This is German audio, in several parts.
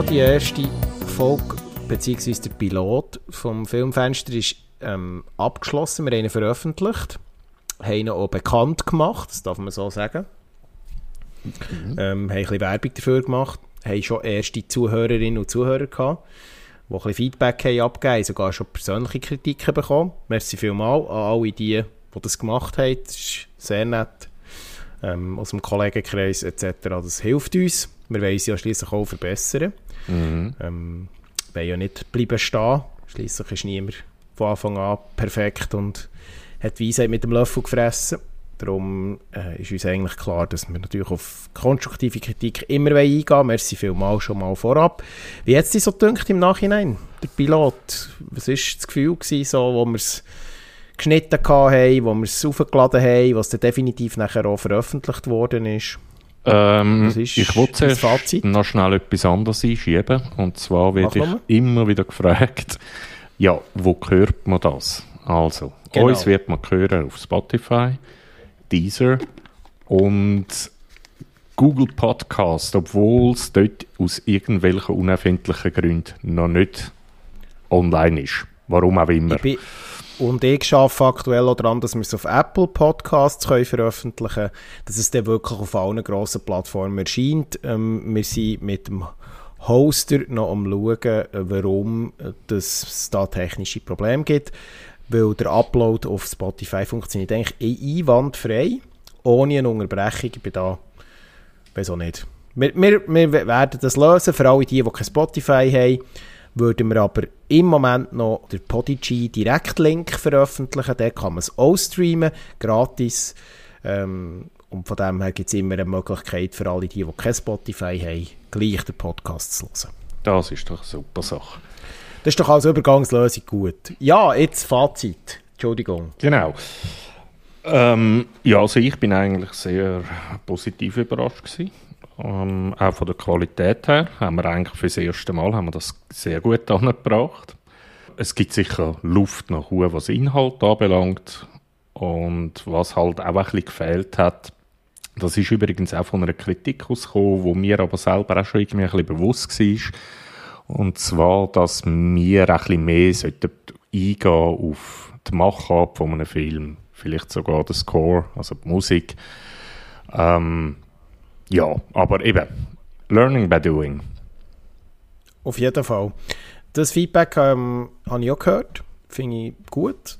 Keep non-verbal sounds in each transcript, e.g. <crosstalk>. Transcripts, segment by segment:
So, die erste Folge, beziehungsweise der Pilot vom Filmfenster ist ähm, abgeschlossen. Wir haben ihn veröffentlicht, haben ihn auch bekannt gemacht, das darf man so sagen. Mhm. Ähm, haben ein bisschen Werbung dafür gemacht, haben schon erste Zuhörerinnen und Zuhörer gehabt, die ein bisschen Feedback haben abgegeben, sogar schon persönliche Kritiken bekommen. Merci vielmals an alle die, die das gemacht haben. Das ist sehr nett. Ähm, aus dem Kollegenkreis etc. Das hilft uns. Wir wollen sie ja schließlich auch verbessern. Mhm. Ähm, wollen ja nicht bleiben stehen. Schließlich ist niemand von Anfang an perfekt und hat die mit dem Löffel gefressen. Darum äh, ist uns eigentlich klar, dass wir natürlich auf konstruktive Kritik immer eingehen wollen. Merci vielmals schon mal vorab. Wie hat es dir so gedacht im Nachhinein, der Pilot? Was war das Gefühl, gewesen, so, wo wir es geschnitten haben, wo wir es aufgeladen haben, was dann definitiv nachher auch veröffentlicht worden ist? Ähm, ich wollte zuerst Fazit? noch schnell etwas anderes einschieben. Und zwar werde ich immer wieder gefragt, <laughs> ja, wo hört man das? Also, genau. uns wird man hören auf Spotify, Deezer und Google Podcast, obwohl es dort aus irgendwelchen unerfindlichen Gründen noch nicht online ist. Warum auch immer. Und ich arbeite aktuell auch daran, dass wir es auf Apple Podcasts können veröffentlichen können, dass es dann wirklich auf allen grossen Plattformen erscheint. Ähm, wir sind mit dem Hoster noch am schauen, warum es da technische Probleme gibt weil der Upload auf Spotify funktioniert eigentlich einwandfrei, ohne eine Unterbrechung. Ich bin da, auch nicht. Wir, wir, wir werden das lösen, für alle die, die kein Spotify haben, würden wir aber im Moment noch den Podigy Direktlink veröffentlichen, da kann man es auch streamen, gratis. Ähm, und von dem her gibt es immer eine Möglichkeit für alle die, die kein Spotify haben, gleich den Podcast zu hören. Das ist doch eine super Sache. Das ist doch als Übergangslösung gut. Ja, jetzt Fazit. Entschuldigung. Genau. Ähm, ja, also ich bin eigentlich sehr positiv überrascht gewesen. Ähm, auch von der Qualität her haben wir eigentlich für das erste Mal haben wir das sehr gut <laughs> angebracht. Es gibt sicher Luft nach oben, was Inhalt anbelangt. Und was halt auch ein gefehlt hat, das ist übrigens auch von einer Kritik ausgekommen, wo mir aber selber auch schon irgendwie ein bisschen bewusst war, und zwar, dass wir ein bisschen mehr sollten eingehen auf die Machart von einem Film. Vielleicht sogar den Score, also die Musik. Ähm, ja, aber eben, Learning by Doing. Auf jeden Fall. Das Feedback ähm, habe ich auch gehört. Finde ich gut.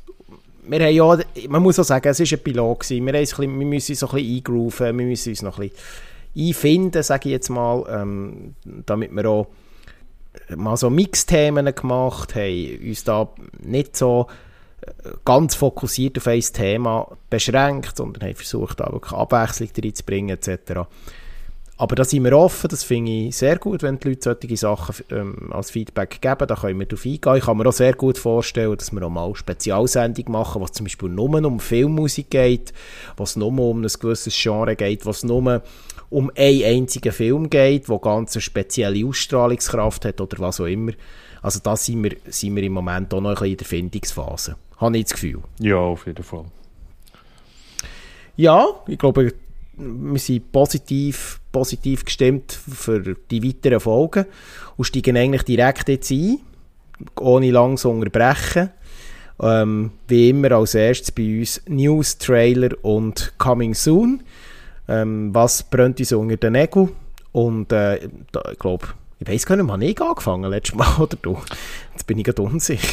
Wir haben ja, man muss auch sagen, es war ein Pilot. Wir, bisschen, wir müssen uns so ein bisschen eingrooven, wir müssen uns noch ein bisschen einfinden, sage ich jetzt mal, ähm, damit wir auch mal so Mixthemen gemacht, haben uns da nicht so ganz fokussiert auf ein Thema beschränkt, sondern haben versucht, da wirklich Abwechslung reinzubringen etc. Aber da sind wir offen, das finde ich sehr gut, wenn die Leute solche Sachen ähm, als Feedback geben, da können wir darauf eingehen. Ich kann mir auch sehr gut vorstellen, dass wir auch mal Spezialsendung machen, was zum Beispiel nur um Filmmusik geht, was nur um ein gewisses Genre geht, was nur um einen einzigen Film geht, der ganz eine spezielle Ausstrahlungskraft hat oder was auch immer. Also da sind wir, sind wir im Moment auch noch ein bisschen in der Findungsphase. Habe ich das Gefühl. Ja, auf jeden Fall. Ja, ich glaube, wir sind positiv, positiv gestimmt für die weiteren Folgen und steigen eigentlich direkt jetzt ein, ohne lang zu unterbrechen. Ähm, wie immer als erstes bei uns News, Trailer und Coming Soon. Ähm, was brennt uns unter den Nägeln? Und äh, da, ich glaube, ich weiß gar nicht, wann ich angefangen letztes Mal <laughs> oder du? Jetzt bin ich gerade unsicher.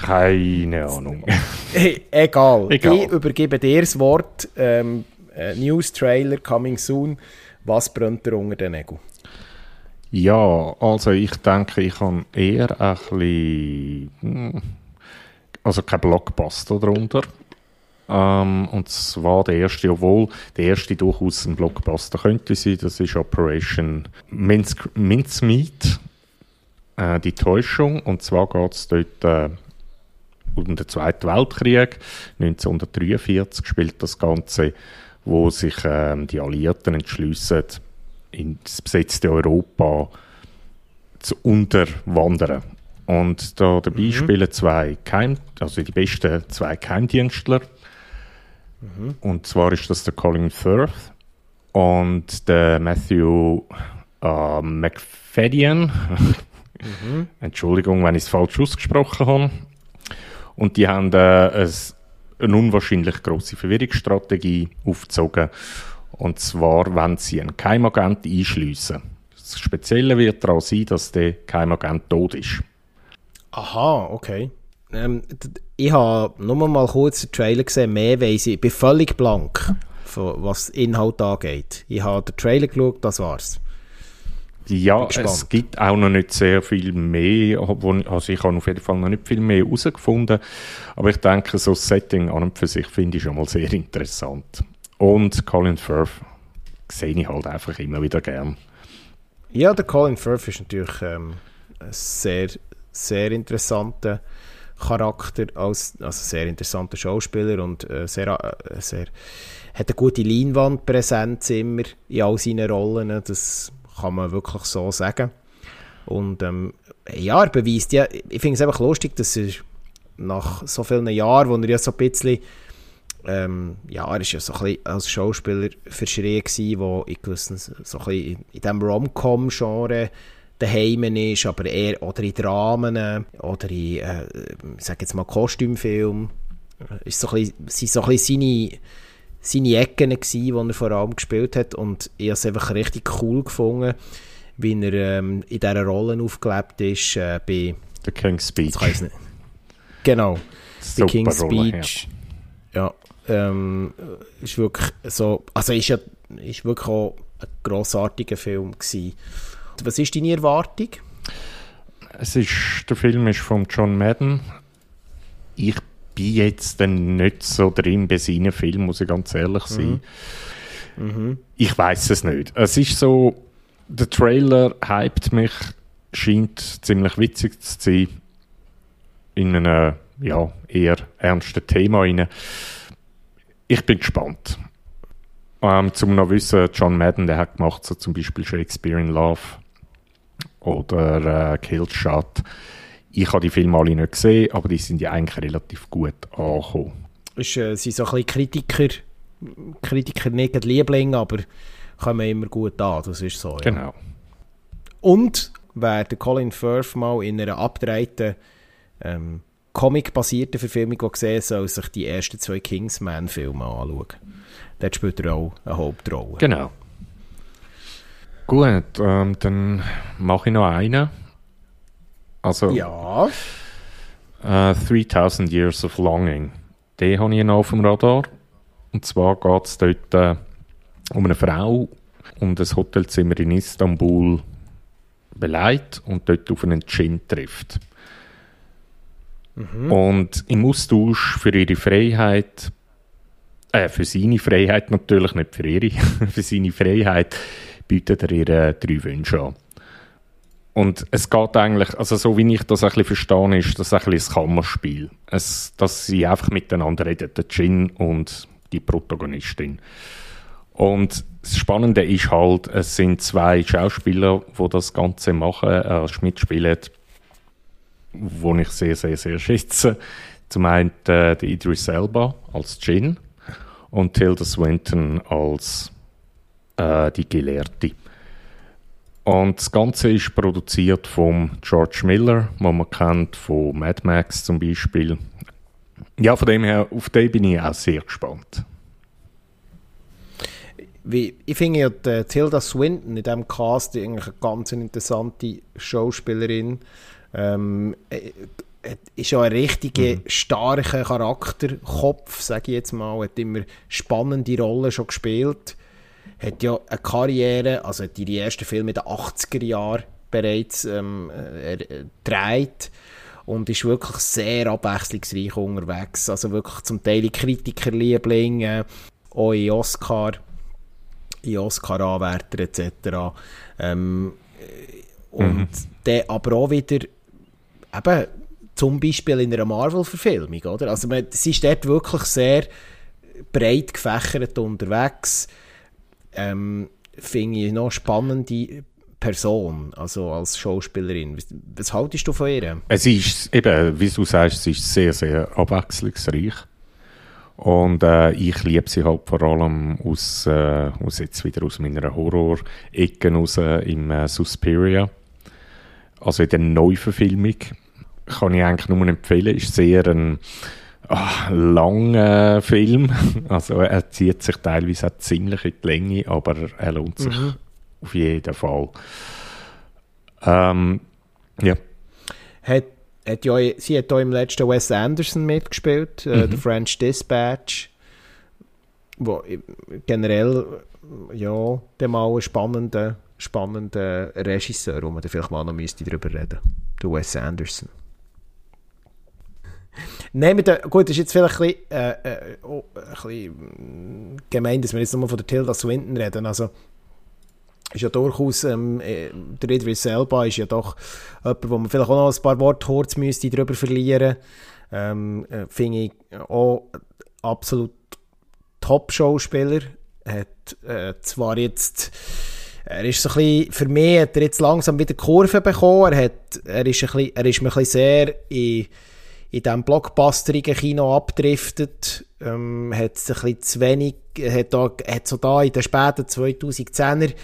Keine Ahnung. <laughs> Hey, egal. egal. Ich übergebe dir das Wort. Ähm, äh, News Trailer coming soon. Was brennt dir unter den Nägeln? Ja, also ich denke, ich habe eher ein bisschen, hm, also kein Blockbuster darunter. Ähm, und zwar der erste, obwohl der erste durchaus ein Blockbuster könnte sein, das ist Operation Mincemeat, äh, die Täuschung. Und zwar geht es dort äh, um den Zweiten Weltkrieg. 1943 spielt das Ganze, wo sich äh, die Alliierten entschließen, ins besetzte Europa zu unterwandern. Und da dabei mhm. spielen zwei Geheim, also die besten zwei Geheimdienstler Mhm. Und zwar ist das der Colin Firth und der Matthew äh, McFadden. mhm. <laughs> Entschuldigung, wenn ich es falsch ausgesprochen habe. Und die haben äh, ein, eine unwahrscheinlich grosse Verwirrungsstrategie aufgezogen. Und zwar, wenn sie einen Keimagent einschliessen. Das Spezielle wird daran sein, dass der Keimagent tot ist. Aha, okay. Ähm, ich habe nur mal kurz den Trailer gesehen, mehr weiss ich. Ich bin völlig blank, was Inhalt angeht. Ich habe den Trailer geschaut, das war's. Ja, es gibt auch noch nicht sehr viel mehr. Also ich habe auf jeden Fall noch nicht viel mehr herausgefunden. Aber ich denke, so das Setting an und für sich finde ich schon mal sehr interessant. Und Colin Firth sehe ich halt einfach immer wieder gern. Ja, der Colin Firth ist natürlich ähm, ein sehr, sehr interessanter Charakter, als, also sehr interessanter Schauspieler und äh, sehr, äh, sehr, hat eine gute Leinwandpräsenz immer in all seinen Rollen. Das kann man wirklich so sagen. Und ähm, ja, er beweist ja, ich finde es einfach lustig, dass er nach so vielen Jahren, wo er ja so ein bisschen, ähm, ja, er ist ja so ein bisschen als Schauspieler verschrien gewesen, wo ich gewissen, so ein bisschen in, diesem Rom-Com-Genre daheim ist, aber eher oder in Dramen oder in, äh, ich sage jetzt mal Kostümfilm, ist so ein bisschen, sind so ein bisschen seine seine Ecken gewesen, die er vor allem gespielt hat und ich habe es einfach richtig cool gefunden, wie er ähm, in dieser Rolle aufgelebt ist äh, bei The King's Speech. Genau, The King's Speech. Ja, ähm, ist wirklich so, also ist ja ist wirklich auch ein grossartiger Film gewesen. Was ist deine Erwartung? Es ist, der Film ist von John Madden. Ich bin jetzt dann nicht so drin bei seinen Filmen, muss ich ganz ehrlich sein. Mhm. Mhm. Ich weiß es nicht. Es ist so, der Trailer hypt mich, scheint ziemlich witzig zu sein, in einem ja, eher ernsten Thema rein. Ich bin gespannt. Ähm, zum noch wissen, John Madden, der hat gemacht so zum Beispiel Shakespeare in Love oder äh, Killshot. Ich habe die Filme alle nicht gesehen, aber die sind ja eigentlich relativ gut angekommen. Es äh, sind so ein bisschen Kritiker, Kritiker nicht Liebling, aber kommen immer gut an, das ist so. Ja. Genau. Und wer den Colin Firth mal in einer abgedrehten ähm, Comic-basierten Verfilmung gesehen soll sich die ersten zwei Kingsman-Filme anschauen. Dort spielt er auch eine Hauptrolle. Genau. Gut, ähm, dann mache ich noch einen. Also, ja. Äh, 3000 Years of Longing. Den habe ich noch auf dem Radar. Und zwar geht es dort äh, um eine Frau und das Hotelzimmer in Istanbul beleidigt und dort auf einen Djinn trifft. Mhm. Und im Austausch für ihre Freiheit, äh, für seine Freiheit natürlich, nicht für ihre, <laughs> für seine Freiheit, bietet er ihr äh, drei Wünsche an. Und es geht eigentlich, also so wie ich das ein bisschen verstehe, ist das ein bisschen ein Kammerspiel. Es, dass sie einfach miteinander reden, der Jin und die Protagonistin. Und das Spannende ist halt, es sind zwei Schauspieler, die das Ganze machen, äh, mitspielen, wo ich sehr, sehr, sehr schätze. Zum einen äh, der Idris Elba als Jin und Tilda Swinton als äh, die Gelehrte. Und das Ganze ist produziert von George Miller, den man kennt von Mad Max zum Beispiel. Ja, von dem her, auf den bin ich auch sehr gespannt. Wie, ich finde ja die Tilda Swinton in diesem Cast eigentlich eine ganz interessante Schauspielerin. Ähm, äh, ist ja ein richtiger mhm. starker Charakterkopf, sage ich jetzt mal. Hat immer spannende Rollen schon gespielt hat ja eine Karriere, also hat die ersten Filme in den 80er Jahren bereits ähm, gedreht und ist wirklich sehr abwechslungsreich unterwegs. Also wirklich zum Teil Kritikerliebling, äh, auch in Oscar, in Oscar-Anwärter etc. Ähm, und mhm. dann aber auch wieder eben zum Beispiel in einer Marvel-Verfilmung, oder? Also man, sie ist dort wirklich sehr breit gefächert unterwegs ähm, finde ich noch spannende Person, also als Schauspielerin. Was, haltest du von ihr? Es ist eben, wie du sagst, sie ist sehr, sehr abwechslungsreich. Und äh, ich liebe sie halt vor allem aus, äh, aus jetzt wieder aus meiner Horror-Ecke raus im äh, Suspiria. Also in der Neuverfilmung kann ich eigentlich nur empfehlen. Ist sehr ein ach, langer Film. <laughs> Also er zieht sich teilweise auch ziemlich in die Länge, aber er lohnt sich mhm. auf jeden Fall. Ähm, ja. Hat hat ja, sie hat auch im letzten Wes Anderson mitgespielt, äh, mhm. The French Dispatch, wo generell ja, mal ein spannender, spannender Regisseur, wo man vielleicht mal noch müsste darüber reden der Wes Anderson. Nehmen wir gut, das ist jetzt vielleicht ein bisschen, äh, äh, oh, ein bisschen gemein, dass wir jetzt nochmal von der Tilda Swinton reden. Also, ist ja durchaus, ähm, äh, der Idris Elba ist ja doch jemand, wo man vielleicht auch noch ein paar Worte kurz müsste darüber verlieren. Ähm, äh, Finde ich auch absolut Top-Schauspieler. Hat äh, zwar jetzt, er ist so ein bisschen, für mich hat er jetzt langsam wieder Kurve bekommen. Er, hat, er, ist, ein bisschen, er ist mir ein bisschen sehr in, in diesem blockbusterigen Kino abgedriftet. Ähm, hat es ein bisschen zu wenig, hat, da, hat so da in den späten 2010er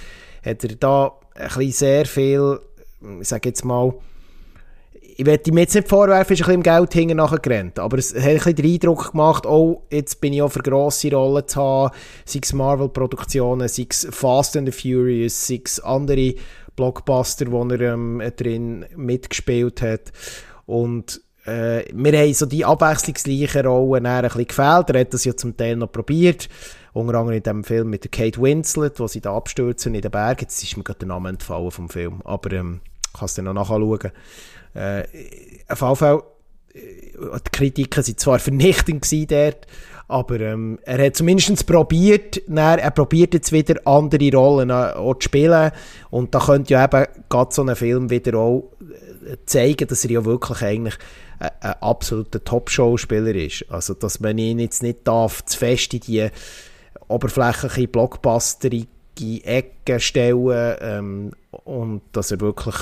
hat er da ein bisschen sehr viel, ich sage jetzt mal, ich werde ihm jetzt nicht vorwerfen, ist ein bisschen im Geld hinten nachgerannt, aber es hat ein bisschen den Eindruck gemacht, oh, jetzt bin ich auch für grosse Rollen zu haben, sei es Marvel-Produktionen, sei es Fast and the Furious, sei es andere Blockbuster, wo er ähm, drin mitgespielt hat und äh, mir haben so die abwechslungsreichen Rollen ein bisschen gefehlt, er hat das ja zum Teil noch probiert, unter anderem in dem Film mit Kate Winslet, wo sie da abstürzen in den Bergen. Jetzt ist mir gerade der Name entfallen vom Film, aber ähm, kannst du noch nachschauen. Äh, auf jeden Fall, äh, die Kritiken waren zwar vernichtend dort, aber ähm, er hat zumindest probiert, er probiert jetzt wieder andere Rollen äh, auch zu spielen und da könnte ja eben gerade so ein Film wieder auch äh, zeigen, dass er ja wirklich eigentlich ein, ein absoluter Top-Schauspieler ist. Also, dass man ihn jetzt nicht darf, zu fest in die oberflächliche, blockbusterige Ecken stellen ähm, und dass er wirklich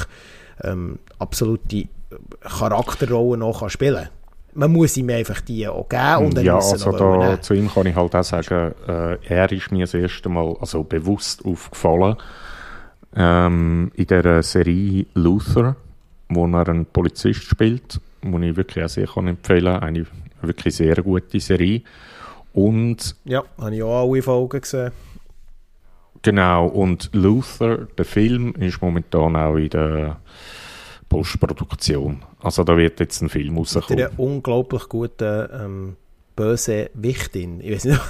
ähm, absolute Charakterrollen noch kann spielen kann. Man muss ihm einfach die auch geben. Und ja, also da, zu ihm kann ich halt auch sagen, äh, er ist mir das erste Mal also bewusst aufgefallen ähm, in der Serie Luther, wo er einen Polizist spielt, wo ich wirklich auch sehr kann empfehlen kann. Eine wirklich sehr gute Serie. Und ja, habe ich auch alle Folgen gesehen. Genau, und Luther, der Film, ist momentan auch in der Postproduktion. Also da wird jetzt ein Film rauskommen. Mit einer unglaublich guten ähm, böse Wichtin. Ich weiß nicht,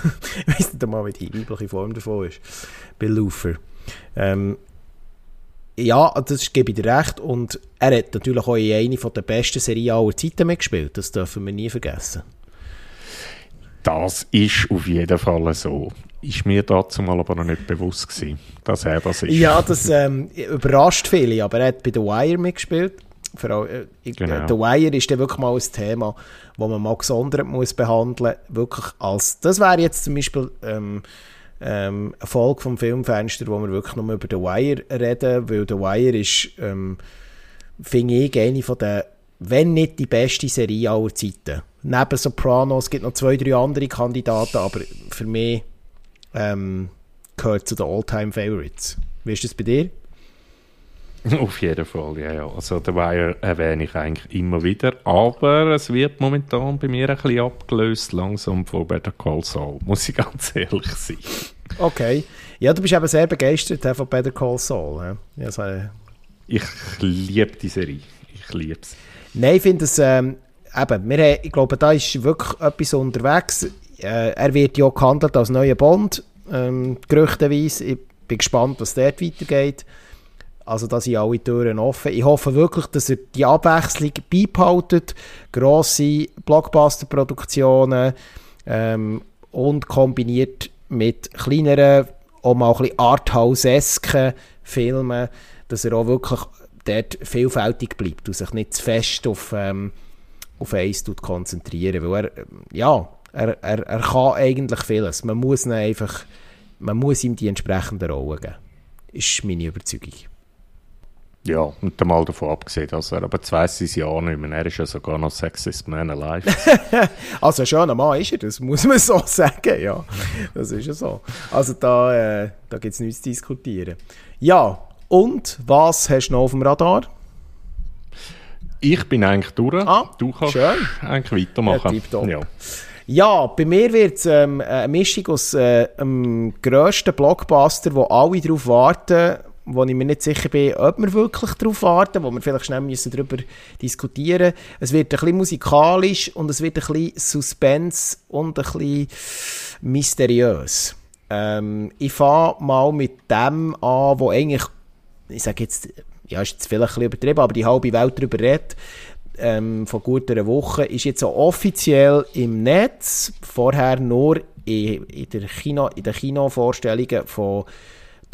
<laughs> ich nicht mal, wie die weibliche Form davon ist. Bei Luther. Ähm, ja, das gebe ich dir recht. Und er hat natürlich auch in einer der besten Serien aller Zeiten mitgespielt. Das dürfen wir nie vergessen. Das ist auf jeden Fall so. Ist mir dazu mal aber noch nicht bewusst gewesen, dass er das ist. Ja, das ähm, überrascht viele, aber er hat bei The Wire mitgespielt. Vor allem, äh, genau. The Wire ist dann wirklich mal ein Thema, das man mal gesondert muss behandeln Wirklich als, das wäre jetzt zum Beispiel ähm, ähm, eine Folge vom Filmfenster, wo wir wirklich nur über The Wire reden, weil The Wire ist, ähm, finde ich, eine von den, wenn nicht die beste Serie aller Zeiten neben Sopranos, es gibt noch zwei, drei andere Kandidaten, aber für mich ähm, gehört zu den All-Time-Favorites. Wie ist das bei dir? <laughs> Auf jeden Fall, ja, ja. Also The Wire erwähne ich eigentlich immer wieder, aber es wird momentan bei mir ein bisschen abgelöst, langsam von Better Call Saul, muss ich <laughs> ganz ehrlich sein. Okay. Ja, du bist eben sehr begeistert von Better Call Saul. Ja, also, ich liebe die Serie. Ich liebe es. Nein, ich finde es, ähm, eben, wir, ich glaube, da ist wirklich etwas unterwegs. Äh, er wird ja gehandelt als neuer Bond, ähm, gerüchteweise. Ich bin gespannt, was dort weitergeht. Also da sind alle Türen offen. Ich hoffe wirklich, dass er die Abwechslung beibehaltet. Grosse Blockbuster-Produktionen ähm, und kombiniert mit kleineren, auch mal ein bisschen Arthouse-esken Filmen, dass er auch wirklich dort vielfältig bleibt und sich nicht zu fest auf ähm, auf eins konzentrieren, weil er, ja, er, er, er kann eigentlich vieles. Man muss einfach, man muss ihm die entsprechenden Rollen geben. Ist meine Überzeugung. Ja, und dann mal davon abgesehen, dass er aber zwei sein Jahr nicht mehr. Er ist ja sogar noch Sexist Man Alive. <laughs> also ein schöner Mann ist er, das muss man so sagen, ja. Das ist ja so. Also da, äh, da gibt es nichts zu diskutieren. Ja, und was hast du noch auf dem Radar? Ich bin eigentlich durch. Ah, du kannst schön. eigentlich weitermachen. Ja, ja. ja, bei mir wird es ähm, eine Mischung aus äh, dem grössten Blockbuster, wo alle darauf warten, wo ich mir nicht sicher bin, ob wir wirklich darauf warten, wo wir vielleicht schnell müssen darüber diskutieren Es wird ein bisschen musikalisch und es wird ein bisschen Suspense und ein bisschen mysteriös. Ähm, ich fange mal mit dem an, wo eigentlich, ich sage jetzt, ja, ist jetzt vielleicht ein bisschen übertrieben, aber die halbe Welt darüber redet, ähm, von gut einer Woche, ist jetzt auch offiziell im Netz, vorher nur in, in, der Kino, in den Kinovorstellungen von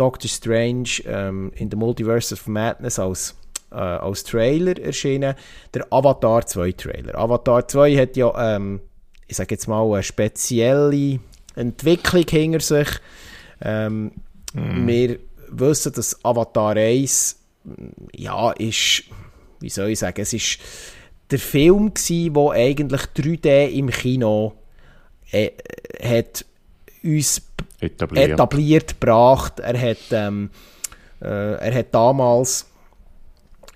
Doctor Strange ähm, in the Multiverse of Madness als, äh, als Trailer erschienen. Der Avatar 2 Trailer. Avatar 2 hat ja, ähm, ich sage jetzt mal, eine spezielle Entwicklung hinter sich. Ähm, mm. Wir wissen, dass Avatar 1 ja, ist, wie soll ich sagen, es ist der Film gsi, wo eigentlich 3D im Kino äh, hat uns etabliert, etabliert gebracht. Er hat, ähm, äh, er hat damals,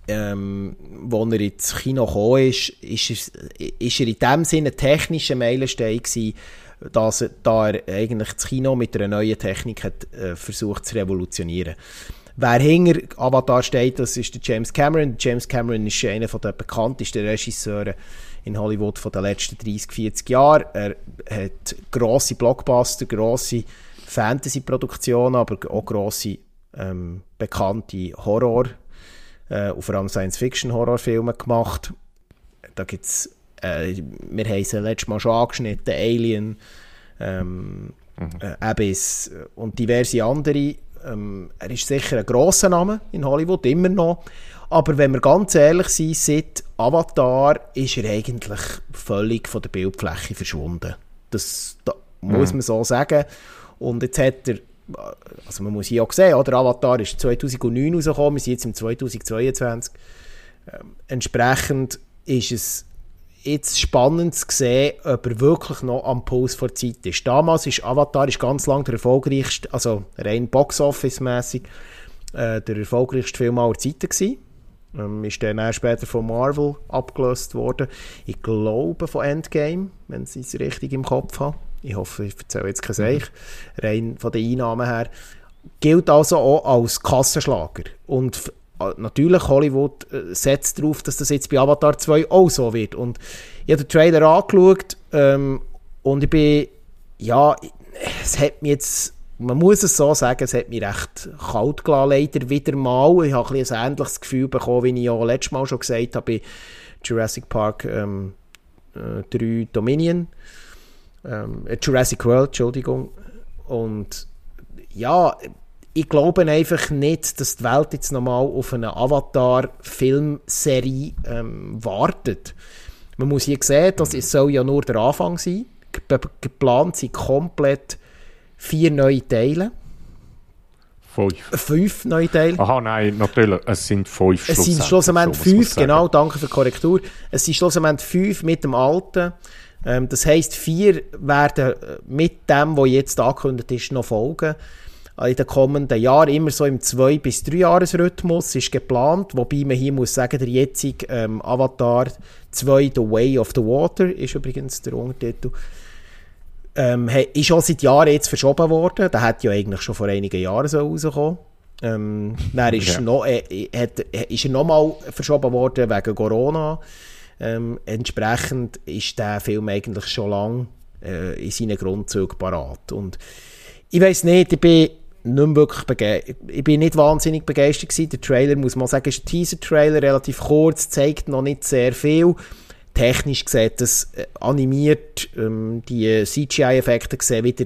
ähm, als er ins Kino kam, ist, ist, er, ist er in dem Sinne technischer Meilenstein gewesen, dass er, da er eigentlich das Kino mit einer neuen Technik hat, äh, versucht zu revolutionieren. Wer hinter Avatar steht, das ist der James Cameron. James Cameron ist einer der bekanntesten Regisseure in Hollywood den letzten 30, 40 Jahren. Er hat grosse Blockbuster, grosse Fantasy-Produktionen, aber auch grosse ähm, bekannte Horror- äh, und vor allem Science-Fiction-Horrorfilme gemacht. Da gibt's, äh, wir haben sie letztes Mal schon angeschnitten, Alien, ähm, mhm. äh, Abyss und diverse andere. Ähm, er ist sicher ein grosser Name in Hollywood, immer noch. Aber wenn wir ganz ehrlich sind, seit Avatar ist er eigentlich völlig von der Bildfläche verschwunden. Das, mhm. muss man so sagen. Und jetzt hat er, also man muss hier auch sehen, oder? Avatar ist 2009 rausgekommen, wir sind jetzt im 2022. Ähm, entsprechend ist es jetzt spannend zu sehen, ob er wirklich noch am Puls vor Zeit ist. Damals ist Avatar ist ganz lang der erfolgreichste, also rein Box-Office-mässig, äh, der erfolgreichste Film aller Zeiten gewesen. Ähm, ist dann später von Marvel abgelöst worden. Ich glaube von Endgame, wenn ich es richtig im Kopf habe. Ich hoffe, ich erzähle jetzt kein Seich. Rein von den Einnahmen her. Gilt also auch als Kassenschlager. Und äh, natürlich Hollywood äh, setzt darauf, dass das jetzt bei Avatar 2 auch so wird. Und ich habe den Trailer angeschaut ähm, und ich bin, ja, es hat mich jetzt, man muss es so sagen, es hat mich recht kalt gelassen, leider wieder mal. Ich habe ein, ein ähnliches Gefühl bekommen, wie ich ja letztes Mal schon gesagt habe, bei Jurassic Park ähm, äh, 3 Dominion. Ähm, Jurassic World, Entschuldigung. Und ja, ich glaube einfach nicht, dass die Welt jetzt nochmal auf eine Avatar-Filmserie ähm, wartet. Man muss hier sehen, das soll ja nur der Anfang sein. Ge geplant sind komplett vier neue Teile. Fünf. Fünf neue Teile. Aha, nein, natürlich. Es sind fünf Es sind schlussendlich fünf, genau, danke für die Korrektur. Es sind schlussendlich fünf mit dem alten. Ähm, das heisst, vier werden mit dem, was jetzt angekündigt ist, noch folgen. Äh, in den kommenden Jahren immer so im 2- bis 3-Jahres-Rhythmus ist geplant, wobei man hier muss sagen, der jetzige ähm, Avatar 2 The Way of the Water ist übrigens der Untertitel, ähm, ist auch seit Jahren jetzt verschoben worden. Der hat ja eigentlich schon vor einigen Jahren so rausgekommen. Ähm, dann ist, ja. noch, äh, hat, ist er nochmal verschoben worden wegen Corona. Ähm, entsprechend ist der Film eigentlich schon lange äh, in seinen Grundzügen parat. Und ich weiß nicht, ich bin nicht wirklich ich bin nicht wahnsinnig begeistert gewesen. Der Trailer, muss man sagen, ist ein Teaser-Trailer, relativ kurz, zeigt noch nicht sehr viel. Technisch sieht das äh, animiert, ähm, die CGI-Effekte sehen wieder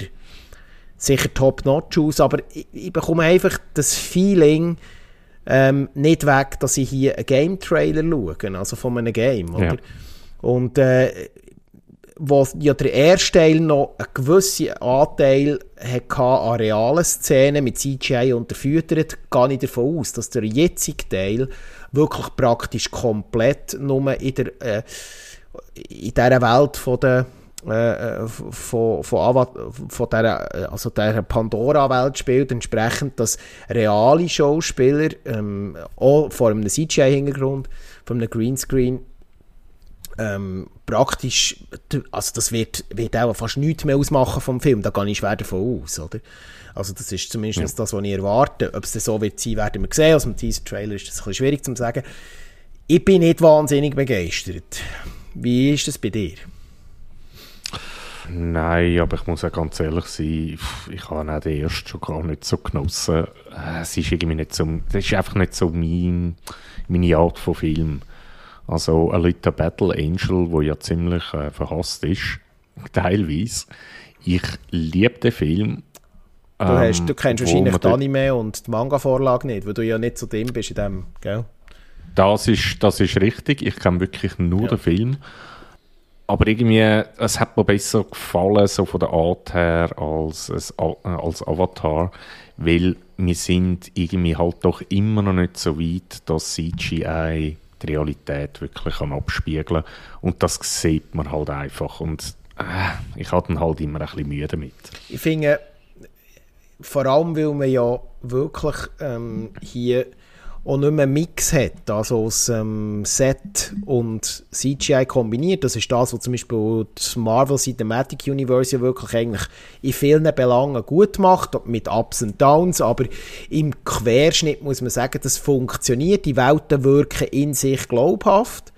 sicher top-notch aus, aber ich, ich, bekomme einfach das Feeling ähm, nicht weg, dass ich hier einen Game-Trailer schaue, also von einem Game, oder? Ja. Und äh, wo ja der erste Teil noch einen gewissen Anteil hatte an realen Szenen mit CGI unterfüttert, gehe ich davon aus, dass der jetzige Teil wirklich praktisch komplett nur in der äh, in dieser Welt von der äh, äh von, von, von der, äh, also der Pandora-Welt spielt, entsprechend, dass reale Schauspieler ähm, auch vor einem CGI-Hintergrund, von einem Greenscreen, ähm, praktisch, also das wird, wird auch fast nichts mehr ausmachen vom Film, da gehe ich schwer davon aus, oder? Also das ist zumindest ja. das, was ich erwarte. Ob es so wird sein, werden wir sehen. Aus dem Teaser-Trailer ist das ein bisschen schwierig zu sagen. Ich bin nicht wahnsinnig begeistert. Wie ist das bei dir? Nein, aber ich muss auch ganz ehrlich sein, ich habe auch den ersten schon gar nicht so genossen. Äh, es ist irgendwie nicht so, das ist einfach nicht so mein, meine Art von Film. Also Alita Battle Angel, wo ja ziemlich äh, verhasst ist, <laughs> teilweise. Ich liebe den Film. Du, hast, du ähm, kennst wahrscheinlich die Anime und die Manga-Vorlage nicht, weil du ja nicht so drin bist in dem, gell? Das ist, das ist richtig. Ich kenne wirklich nur ja. den Film. Aber irgendwie, es hat mir besser gefallen, so von der Art her, als, als Avatar, weil wir sind irgendwie halt doch immer noch nicht so weit, dass CGI die Realität wirklich kann abspiegeln Und das sieht man halt einfach. Und äh, ich hatte halt immer ein bisschen Mühe damit. Ich finde, vor allem, weil man ja wirklich ähm, hier auch nicht mehr einen Mix hat, also aus ähm, Set und CGI kombiniert. Das ist das, was zum Beispiel das Marvel Cinematic Universe ja wirklich eigentlich in vielen Belangen gut macht, mit Ups und Downs, aber im Querschnitt muss man sagen, das funktioniert. Die Welten wirken in sich glaubhaft.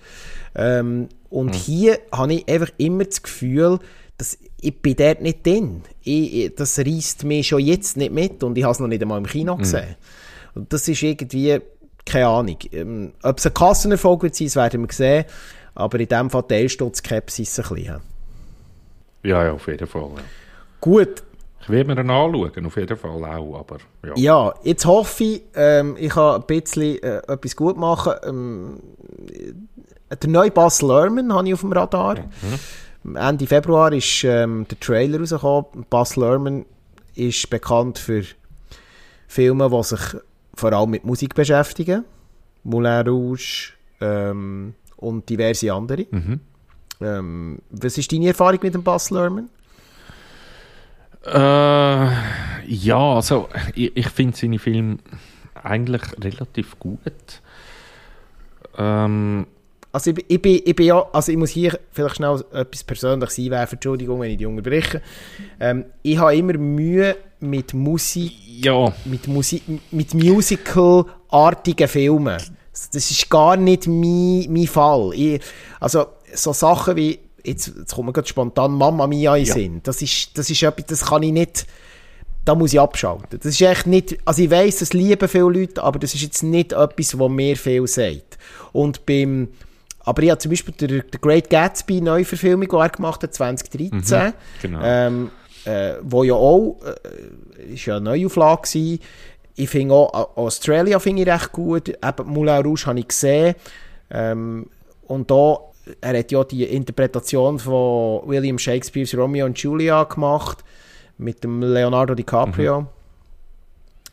Ähm, und mhm. hier habe ich einfach immer das Gefühl, dass ich bin dort nicht drin. Ich, das reißt mich schon jetzt nicht mit und ich habe es noch nicht einmal im Kino mhm. gesehen. Mhm. Und das ist irgendwie keine Ahnung. Ähm, ob es ein Kassenerfolg wird sein, das werden wir sehen. Aber in dem Fall teilst du die Skepsis ein bisschen. Ja, ja, auf jeden Fall. Ja. Gut. Ich werde mir dann anschauen, auf jeden Fall auch, aber ja. Ja, jetzt hoffe ich, ähm, ich kann ein bisschen äh, etwas gut machen. Ähm, der neue Buzz Lerman habe ich auf dem Radar. Mhm. Ende Februar ist ähm, der Trailer rausgekommen. Buzz Lerman ist bekannt für Filme, die sich vor allem mit Musik beschäftigen. Moulin Rouge ähm, und diverse andere. Mhm. Ähm, was ist deine Erfahrung mit dem Bass Lerman? Äh, ja, also ich, ich finde seine Filme eigentlich relativ gut. Ähm, also ich, ich, bin, ich bin ja, also ich muss hier vielleicht schnell etwas Persönliches einwerfen, Entschuldigung, wenn ich die unterbreche. Ähm, ich habe immer Mühe mit Musik, ja. mit Musik, mit Musical-artigen Filmen. Das ist gar nicht mein, mein Fall. Ich, also so Sachen wie, jetzt, jetzt kommt mir gerade spontan Mama Mia in ja. Sinn. Das ist, das ist etwas, das kann ich nicht, da muss ich abschalten. Das ist echt nicht, also ich weiss, das lieben viele Leute, aber das ist jetzt nicht etwas, was mir viel sagt. Und beim aber ich habe zum Beispiel der, der Great Gatsby Neuverfilmung, die er gemacht hat, 2013, mhm, genau. ähm, äh, wo ja auch, äh, ist ja eine Neuauflage war. Ich finde auch, Australia finde ich recht gut, eben Moulin Rouge habe ich gesehen. Ähm, und da, er hat ja die Interpretation von William Shakespeares Romeo und Julia gemacht, mit dem Leonardo DiCaprio. Mhm.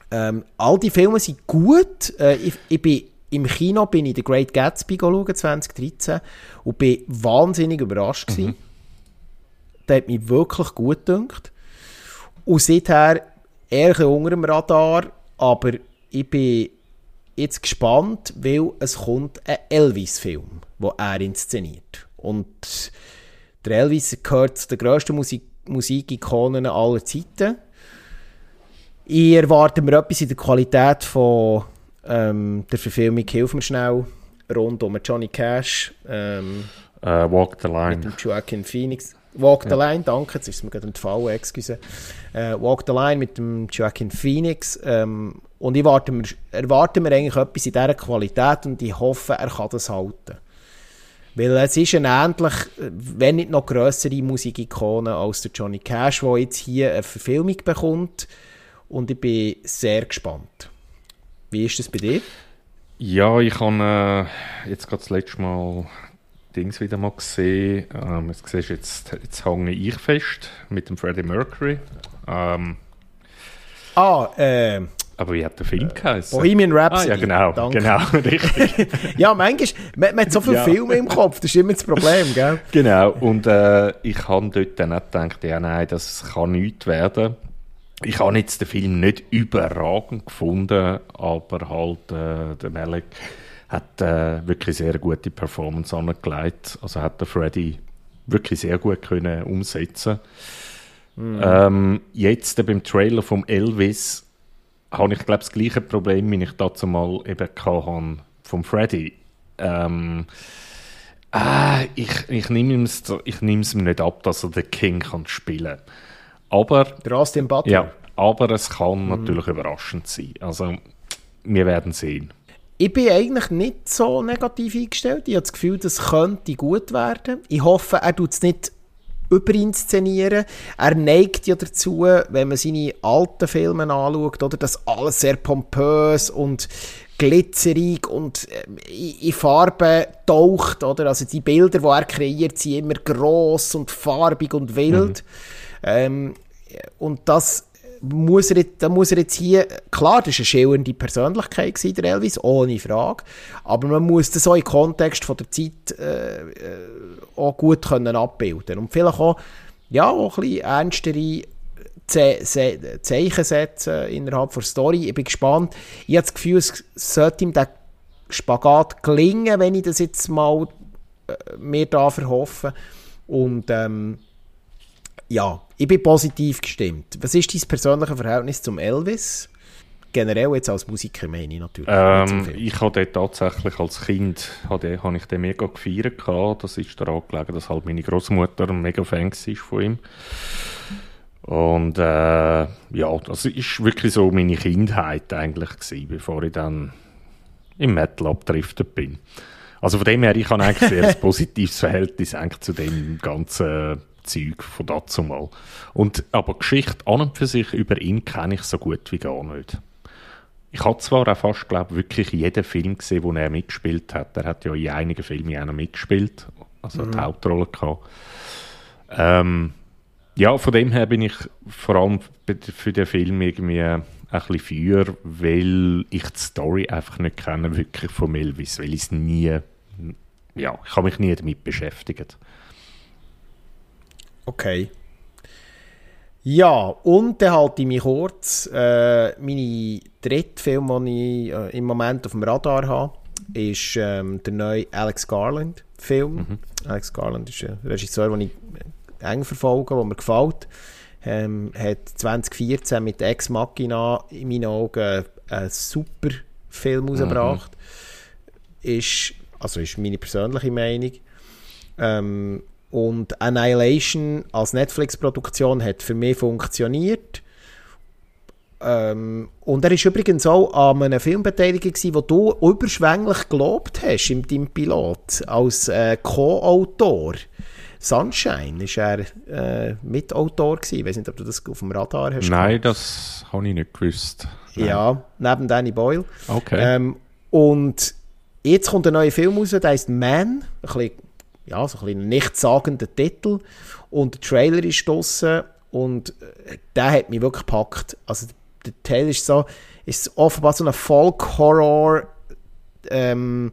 Ähm, all die Filme sind gut. Äh, ich, ich bin im Kino bin ich The Great Gatsby schauen, 2013 und bin wahnsinnig überrascht gewesen. Mhm. Der hat mich wirklich gut gedacht. Und seither eher unter dem Radar, aber ich bin jetzt gespannt, weil es kommt ein Elvis-Film, den er inszeniert. Und der Elvis gehört zu den grössten Musik Musikikonen aller Zeiten. Ich erwarte mir etwas in der Qualität von ähm, der Verfilmung Hilf mir schnell rund um Johnny Cash. Ähm, uh, Walk the Line. Mit dem Joaquin Phoenix. Walk the ja. Line, danke, jetzt ist es mir gerade entfallen, excuse. Äh, Walk the Line mit dem Joaquin Phoenix. Ähm, und ich erwarte mir, erwarte mir eigentlich etwas in dieser Qualität und ich hoffe, er kann das halten. Weil es ist eine ähnlich, wenn nicht noch grössere Musikikone als der Johnny Cash, der jetzt hier eine Verfilmung bekommt. Und ich bin sehr gespannt. Wie ist das bei dir? Ja, ich habe äh, jetzt gerade das letzte Mal Dings wieder mal gesehen. Ähm, jetzt siehst jetzt, jetzt hänge ich fest mit dem Freddie Mercury. Ähm, ah, äh, aber wie hat der Film geheißen? Bohemian Rhapsody. Ah, ja, genau, Danke. genau, <laughs> richtig. ja, manchmal, man, man hat so viele Ja. Filme im Kopf, das ist immer das Problem, gell? genau, und äh, ich habe dort dann auch gedacht, ja nein, das kann nichts werden. Ich habe jetzt den Film nicht überragend gefunden, aber halt äh, der Malek hat äh, wirklich sehr gute Performance angelegt. Also hat der Freddy wirklich sehr gut können umsetzen. Ähm, jetzt äh, beim Trailer vom Elvis habe ich glaube das gleiche Problem, wie ich dazu mal eben hatte vom Freddy. Ähm, ah, ich ich nehme es ich nehme es ihm nicht ab, dass er den King kann spielen. Aber Der Austin Butler. ja, aber es kann natürlich überraschend sein. Also wir werden sehen. Ich bin eigentlich nicht so negativ eingestellt. Ich habe das Gefühl, das könnte gut werden. Ich hoffe, er tut es nicht überinszenieren. Er neigt ja dazu, wenn man seine alten Filme anschaut, oder, dass alles sehr pompös und glitzerig und äh, in Farben taucht, oder? Also die Bilder, die er kreiert, sind immer gross und farbig und wild. Ähm, und das muss er, jetzt- da muss er jetzt hier, klar, das war eine schillernde Persönlichkeit, gewesen, der Elvis, ohne Frage, aber man muss das auch im Kontext von der Zeit äh, äh, auch gut können abbilden und vielleicht auch, ja, auch ein bisschen ernstere Ze Se Zeichen setzen innerhalb der Story. Ich bin gespannt. Ich habe das Gefühl, es sollte ihm der Spagat gelingen, wenn ich das jetzt mal äh, mir da verhoffe. Und ähm, ja, ich bin positiv gestimmt. Was ist dein persönliches Verhältnis zum Elvis? Generell jetzt als Musiker meine ich natürlich. Ähm, ich habe den tatsächlich als Kind habe, habe ich den mega gefeiert. Das ist daran gelegen, dass halt meine Großmutter ein mega Fan war von ihm. Und äh, ja, das ist wirklich so meine Kindheit eigentlich gewesen, bevor ich dann im Metal abgedriftet bin. Also von dem her, ich habe eigentlich sehr ein <laughs> positives Verhältnis eigentlich zu dem ganzen Zeug von dazu mal. Und, aber Geschichte an und für sich über ihn kenne ich so gut wie gar nicht. Ich habe zwar auch fast, glaube wirklich jeden Film gesehen, wo er mitgespielt hat. Er hat ja in einigen Filmen auch noch mitgespielt, also die Hauptrolle gehabt. Ähm, ja, von dem her bin ich vor allem für den Film irgendwie ein bisschen für, weil ich die Story einfach nicht kenne, wirklich von Elvis, weil ich es nie, ja, ich habe mich nie damit beschäftigt. Okay. Ja, und dann halte ich mich kurz. Äh, meine dritte Film, den ich äh, im Moment auf dem Radar habe, ist ähm, der neue Alex Garland-Film. Alex Garland ist ein Regisseur, den ich eng verfolge, der mir gefällt. Ähm, hat 2014 mit Ex Machina in meinen Augen einen super Film rausgebracht. Ist, also ist meine persönliche Meinung. Ähm, und Annihilation als Netflix-Produktion hat für mich funktioniert. Ähm, und er ist übrigens auch an einem Film beteiligt, gewesen, wo du überschwänglich gelobt hast im deinem Pilot, als äh, Co-Autor. Sunshine ist er äh, Mitautor gewesen. Ich weiß nicht, ob du das auf dem Radar hast. Nein, das habe ich nicht gewusst. Nein. Ja, neben Danny Boyle. Okay. Ähm, und jetzt kommt ein neuer Film raus, der heißt Man. Ein bisschen, ja, so ein bisschen nichtssagender Titel. Und der Trailer ist draussen und äh, der hat mich wirklich gepackt. Also der Trailer ist so, ist offenbar so ein Folk-Horror, ähm,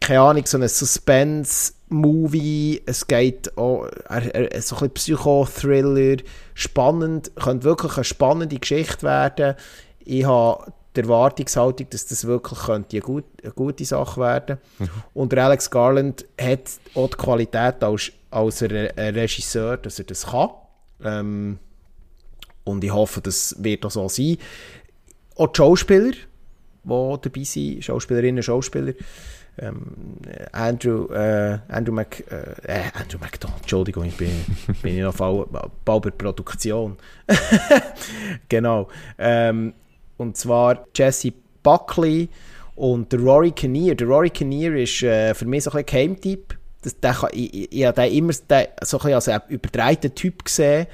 keine Ahnung, so ein Suspense-Movie. Es geht auch, er, er, so ein Psychothriller, spannend, könnte wirklich eine spannende Geschichte werden. Ich habe die Erwartungshaltung, dass das wirklich könnte eine, gut, eine gute Sache werden Und der Alex Garland hat auch die Qualität als, als ein Regisseur, dass er das kann. Ähm, und ich hoffe, das wird auch so sein. Auch die Schauspieler, die dabei sind, Schauspielerinnen und Schauspieler, ähm, Andrew, äh, Andrew, Mc, äh, äh, Andrew McDonald, Entschuldigung, ich bin, bin ich noch bald bei Produktion. <laughs> genau. Ähm, und zwar Jesse Buckley und Rory Kinnear. Der Rory Kinnear ist äh, für mich so ein Geheimtipp. Das, der ich, ich, ich habe den immer den, so ein als einen überdrehten Typ gesehen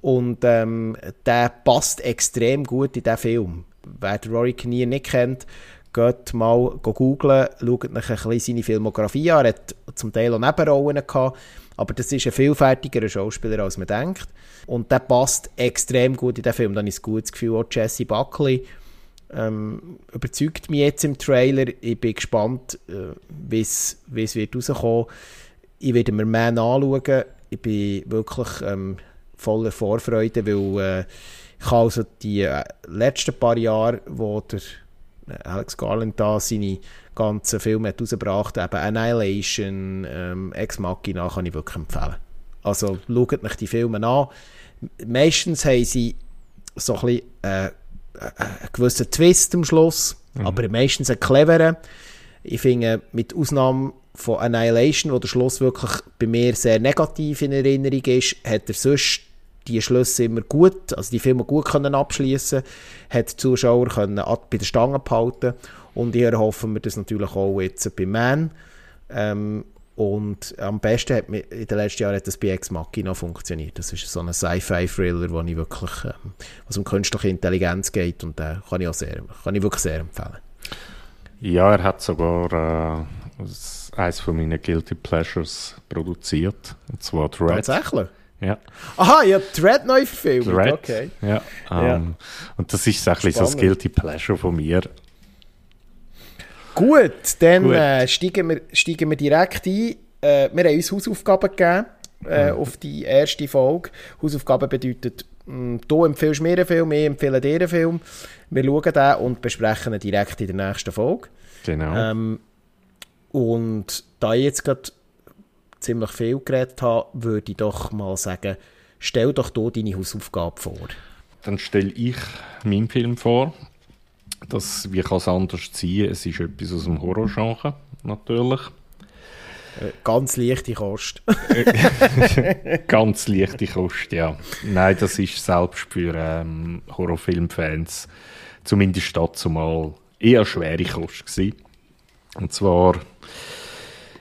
und ähm, der passt extrem gut in diesen Film. Wer den Rory Kinnear nicht kennt, geht mal googlen, schaut euch ein bisschen seine Filmografie an. Er hat zum Teil auch Nebenrollen gehabt, aber das ist ein vielfältigerer Schauspieler, als man denkt. Und der passt extrem gut in den Film. Dann ist ein gutes Gefühl, auch Jesse Buckley ähm, überzeugt mich jetzt im Trailer. Ich bin gespannt, äh, wie es wird. Ich werde mir Man anschauen. Ich bin wirklich ähm, voller Vorfreude, weil äh, ich also die äh, letzten paar Jahre, wo der Alex Garland da seine ganzen Filme hat rausgebracht eben Annihilation, ähm, Ex Machina, kann ich wirklich empfehlen. Also schaut euch die Filme an. Meistens haben sie so ein bisschen äh, einen gewissen Twist am Schluss, mhm. aber meistens einen cleveren. Ich finde, mit Ausnahme von Annihilation, wo der Schluss wirklich bei mir sehr negativ in Erinnerung ist, hat er sonst die Schlüsse immer gut, also die Filme gut können abschließen, hat die Zuschauer können bei der Stange behalten und hier hoffen wir das natürlich auch jetzt bei Man. Ähm, und am besten hat mir, in den letzten Jahren hat das bei Ex Machina funktioniert. Das ist so ein Sci-Fi-Thriller, wo ich wirklich, ähm, was um künstliche Intelligenz geht und den kann ich auch sehr, kann ich wirklich sehr empfehlen. Ja, er hat sogar äh, eines von meinen Guilty Pleasures produziert, und zwar Dread. Tatsächlich? Ja. Aha, ja, Dread neu verfilmt, Dread, okay. Ja, ähm, ja, und das ist eigentlich so das Guilty Pleasure von mir. Gut, dann Gut. Äh, steigen, wir, steigen wir direkt ein. Äh, wir haben uns Hausaufgaben gegeben äh, mhm. auf die erste Folge. Hausaufgaben bedeutet, mh, hm, du empfiehlst mir einen Film, ich empfehle dir einen Film. Wir schauen den und besprechen ihn direkt in der nächsten Folge. Genau. Ähm, und da ich jetzt gerade ziemlich viel geredet habe, würde ich doch mal sagen, stell doch du deine Hausaufgabe vor. Dann stelle ich meinen Film vor. Das, wie kann es anders sein? Es ist etwas aus dem Horrorgenre, natürlich. Äh, ganz leichte Kost. <laughs> <laughs> Ganz leichte Kost, ja. Nein, das ist selbst für ähm, Horrorfilmfans, zumindest dazu mal, eher schwere Kost gewesen. Und zwar,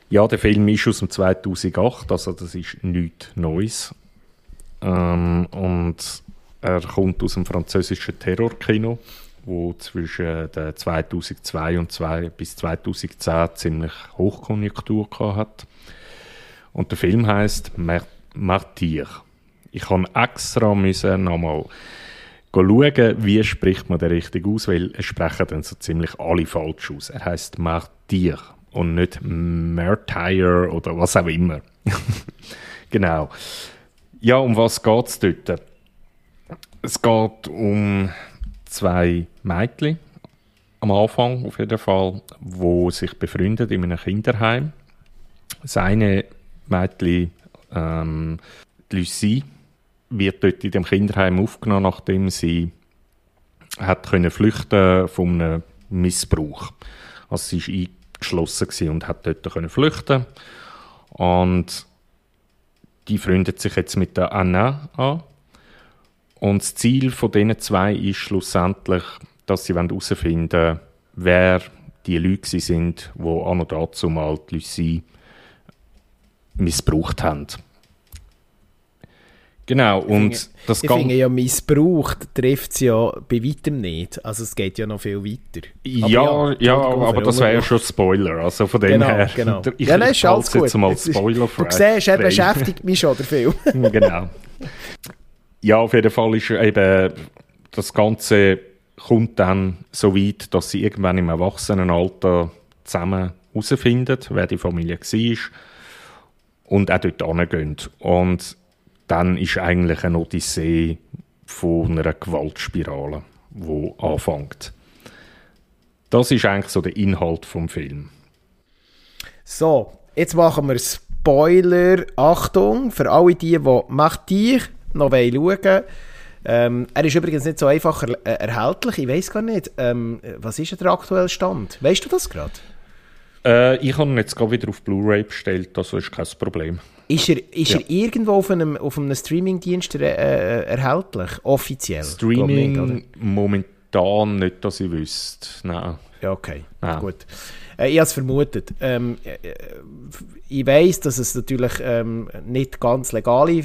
ja, der Film ist aus dem 2008, also das ist nichts Neues. Ähm, und er kommt aus dem französischen Terrorkino wo zwischen 2002 und 2 bis 2010 ziemlich Hochkonjunktur hat. Und der Film heißt Martyr. Ich kann extra müssen nochmal schauen, wie spricht man den richtig aus, weil es sprechen dann so ziemlich alle falsch aus. Er heißt Martyr und nicht Martyr oder was auch immer. <laughs> genau. Ja, um was geht es dort? Es geht um zwei Mädchen am Anfang auf jeden Fall, wo sich befreundet in einem Kinderheim. Das eine Mädchen, ähm, Lucie, wird dort in dem Kinderheim aufgenommen, nachdem sie hat können flüchten von einem Missbrauch. Also sie war eingeschlossen und hat dort können flüchten und die freundet sich jetzt mit der Anna an und das Ziel von diesen zwei ist schlussendlich, dass sie herausfinden wollen, wer die Leute sind, die an und dazu mal die Lucie missbraucht haben. Genau, und ich finde, das Ich finde ja, missbraucht trifft es ja bei weitem nicht. Also es geht ja noch viel weiter. Aber ja, ja, ja aber das wäre ja schon Spoiler. Also von dem genau, her. Genau. <laughs> Ich, ja, nein, ist alles gut. Jetzt mal Spoiler du siehst, er beschäftigt mich schon, der Film. <laughs> genau. Ja, auf jeden Fall ist eben das Ganze kommt dann so weit, dass sie irgendwann im Erwachsenenalter zusammen herausfinden, wer die Familie war und auch dort hingehen. Und dann ist eigentlich eine Odyssee von einer Gewaltspirale, die anfängt. Das ist eigentlich so der Inhalt vom Film. So, jetzt machen wir Spoiler. Achtung, für alle die, die «Macht dich» noch schauen wollen. Ähm, er ist übrigens nicht so einfach er erhältlich. Ich weiß gar nicht. Ähm, was ist der aktuelle Stand? Weißt du das gerade? Äh, ich habe ihn jetzt gerade wieder auf Blu-ray bestellt, also ist kein Problem. Ist er, ist ja. er irgendwo auf einem, auf einem Streaming-Dienst äh, äh, erhältlich? Offiziell? Streaming nicht, momentan nicht, dass ich wüsste. Nein. Ja, okay. Nein. Gut. Äh, ich habe es vermutet. Ähm, äh, ich weiß, dass es natürlich ähm, nicht ganz legale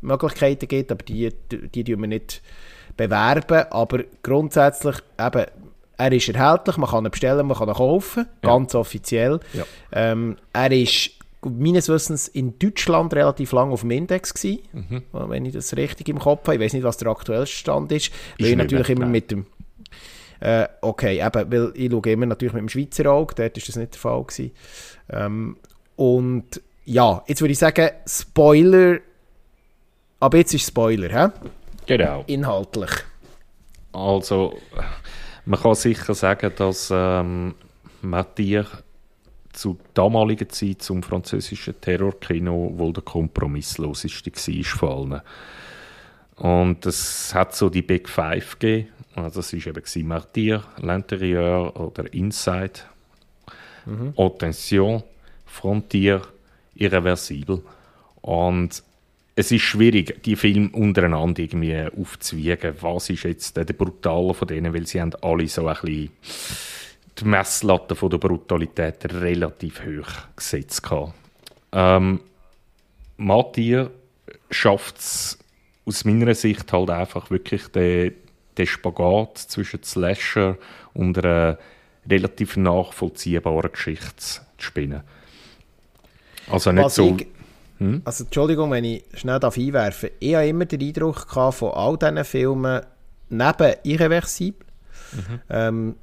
Möglichkeiten gibt, aber die, die, die wir nicht bewerben. Aber grundsätzlich eben, er ist erhältlich, man kann ihn bestellen, man kann ihn kaufen, Ja. ganz offiziell. Ja. Ähm, er ist meines Wissens in Deutschland relativ lang auf dem Index gewesen, Mhm. wenn ich das richtig im Kopf habe. Ich weiß nicht, was der aktuelle Stand ist. weil nicht ich natürlich immer nein. mit dem äh, okay, eben, weil ich schaue immer natürlich mit dem Schweizer Auge, dort ist das nicht der Fall gewesen. Ähm, und ja, jetzt würde ich sagen, Spoiler, aber jetzt ist Spoiler, hä? Genau. inhaltlich. Also, man kann sicher sagen, dass ähm, Mathieu zu damaliger Zeit zum französischen Terrorkino wohl der kompromissloseste war von allen. Und es hat so die Big Five gegeben. Also das war eben Martyr, L'Intérieur oder Inside, Attention, Frontier, Irreversibel. Und es ist schwierig, die Filme untereinander irgendwie aufzuwiegen. Was ist jetzt der brutale von denen, weil sie haben alle so ein bisschen die Messlatte von der Brutalität relativ hoch gesetzt gehabt. Ähm, Mathieu schafft es aus meiner Sicht halt einfach wirklich den, den Spagat zwischen Slasher und einer relativ nachvollziehbaren Geschichte zu spinnen. Also nicht Was so... ich, also Entschuldigung, wenn ich schnell darf einwerfen ich habe immer den Eindruck gehabt, von all diesen Filmen, neben Irreversibel, ähm,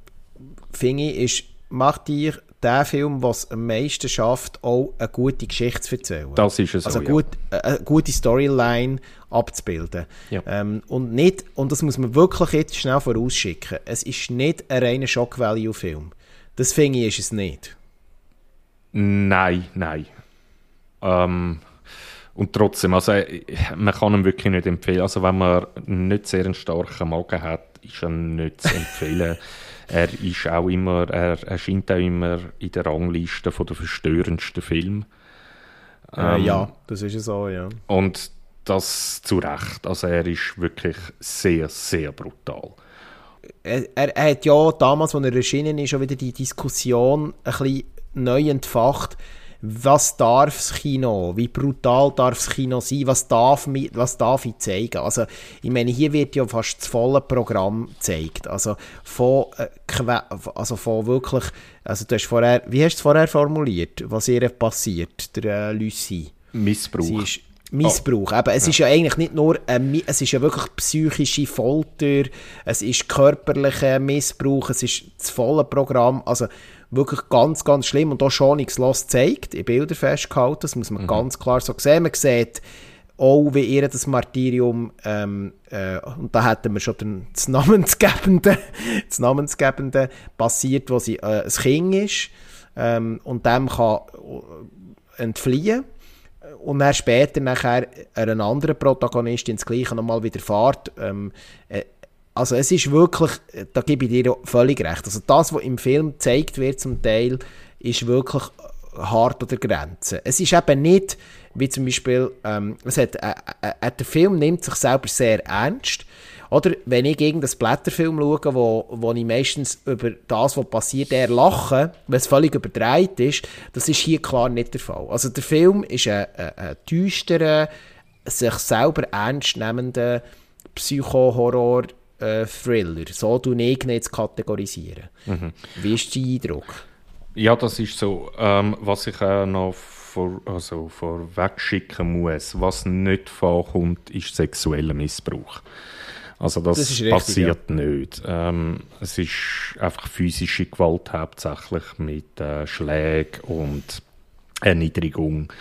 finde ich, ist Martyr der Film, es am meisten schafft, auch eine gute Geschichte zu erzählen. Das ist es also so, gut, äh, eine gute Storyline abzubilden. Ja. Ähm, und nicht, und das muss man wirklich jetzt schnell vorausschicken, es ist nicht ein reiner Shock-Value-Film. Das finde ich, ist es nicht. Nein, nein. Ähm, und trotzdem, also äh, man kann ihn wirklich nicht empfehlen. Also wenn man nicht sehr einen starken Magen hat, ist er nicht zu empfehlen. <laughs> er ist auch immer, er erscheint auch immer in der Rangliste von der verstörendsten Filme. Äh, Ähm, ja, das ist es so, ja. Und das zu Recht. Also er ist wirklich sehr, sehr brutal. er, er, er hat ja damals, als er erschienen ist, schon wieder die Diskussion ein bisschen neu entfacht. Was darf das Kino? Wie brutal darf das Kino sein? Was darf, was darf ich zeigen? Also, ich meine, hier wird ja fast das volle Programm gezeigt. Also, von, äh, also von wirklich, also du hast vorher, wie hast du es vorher formuliert, was ihr passiert, der äh, Lucie? Missbrauch. Missbrauch. Eben, es ist ja eigentlich nicht nur, ein, Mi- es ist ja wirklich psychische Folter, es ist körperlicher Missbrauch, es ist das volle Programm, also wirklich ganz, ganz schlimm und auch schonungslos zeigt, in Bildern festgehalten, das muss man ganz klar so sehen. Man sieht auch, wie ihr das Martyrium, ähm, äh, und da hätten wir schon den, <laughs> das Namensgebende, das Namensgebende passiert, wo sie äh, ein Kind ist ähm, und dem kann äh, entfliehen und dann später nachher einer anderen Protagonistin das Gleiche nochmal widerfährt. Ähm, äh, also es ist wirklich, äh, da gebe ich dir völlig recht. Also das, was im Film gezeigt wird zum Teil, ist wirklich hart an der Grenze. Es ist eben nicht, wie zum Beispiel, ähm, es hat, äh, äh, der Film nimmt sich selber sehr ernst. Oder wenn ich gegen das Blätterfilm schaue, wo, wo ich meistens über das, was passiert, eher lache, weil es völlig überdreht ist, das ist hier klar nicht der Fall. Also der Film ist ein, ein, ein düsterer, sich selber ernst nehmender Psycho-Horror-Thriller. So tue ich jetzt kategorisieren. Wie ist dein Eindruck? Ja, das ist so. Ähm, was ich auch noch vor, also vorweg schicken muss, was nicht vorkommt, ist sexueller Missbrauch. Also das, Das richtig, passiert nicht. Ähm, es ist einfach physische Gewalt hauptsächlich mit äh, Schlägen und Erniedrigung.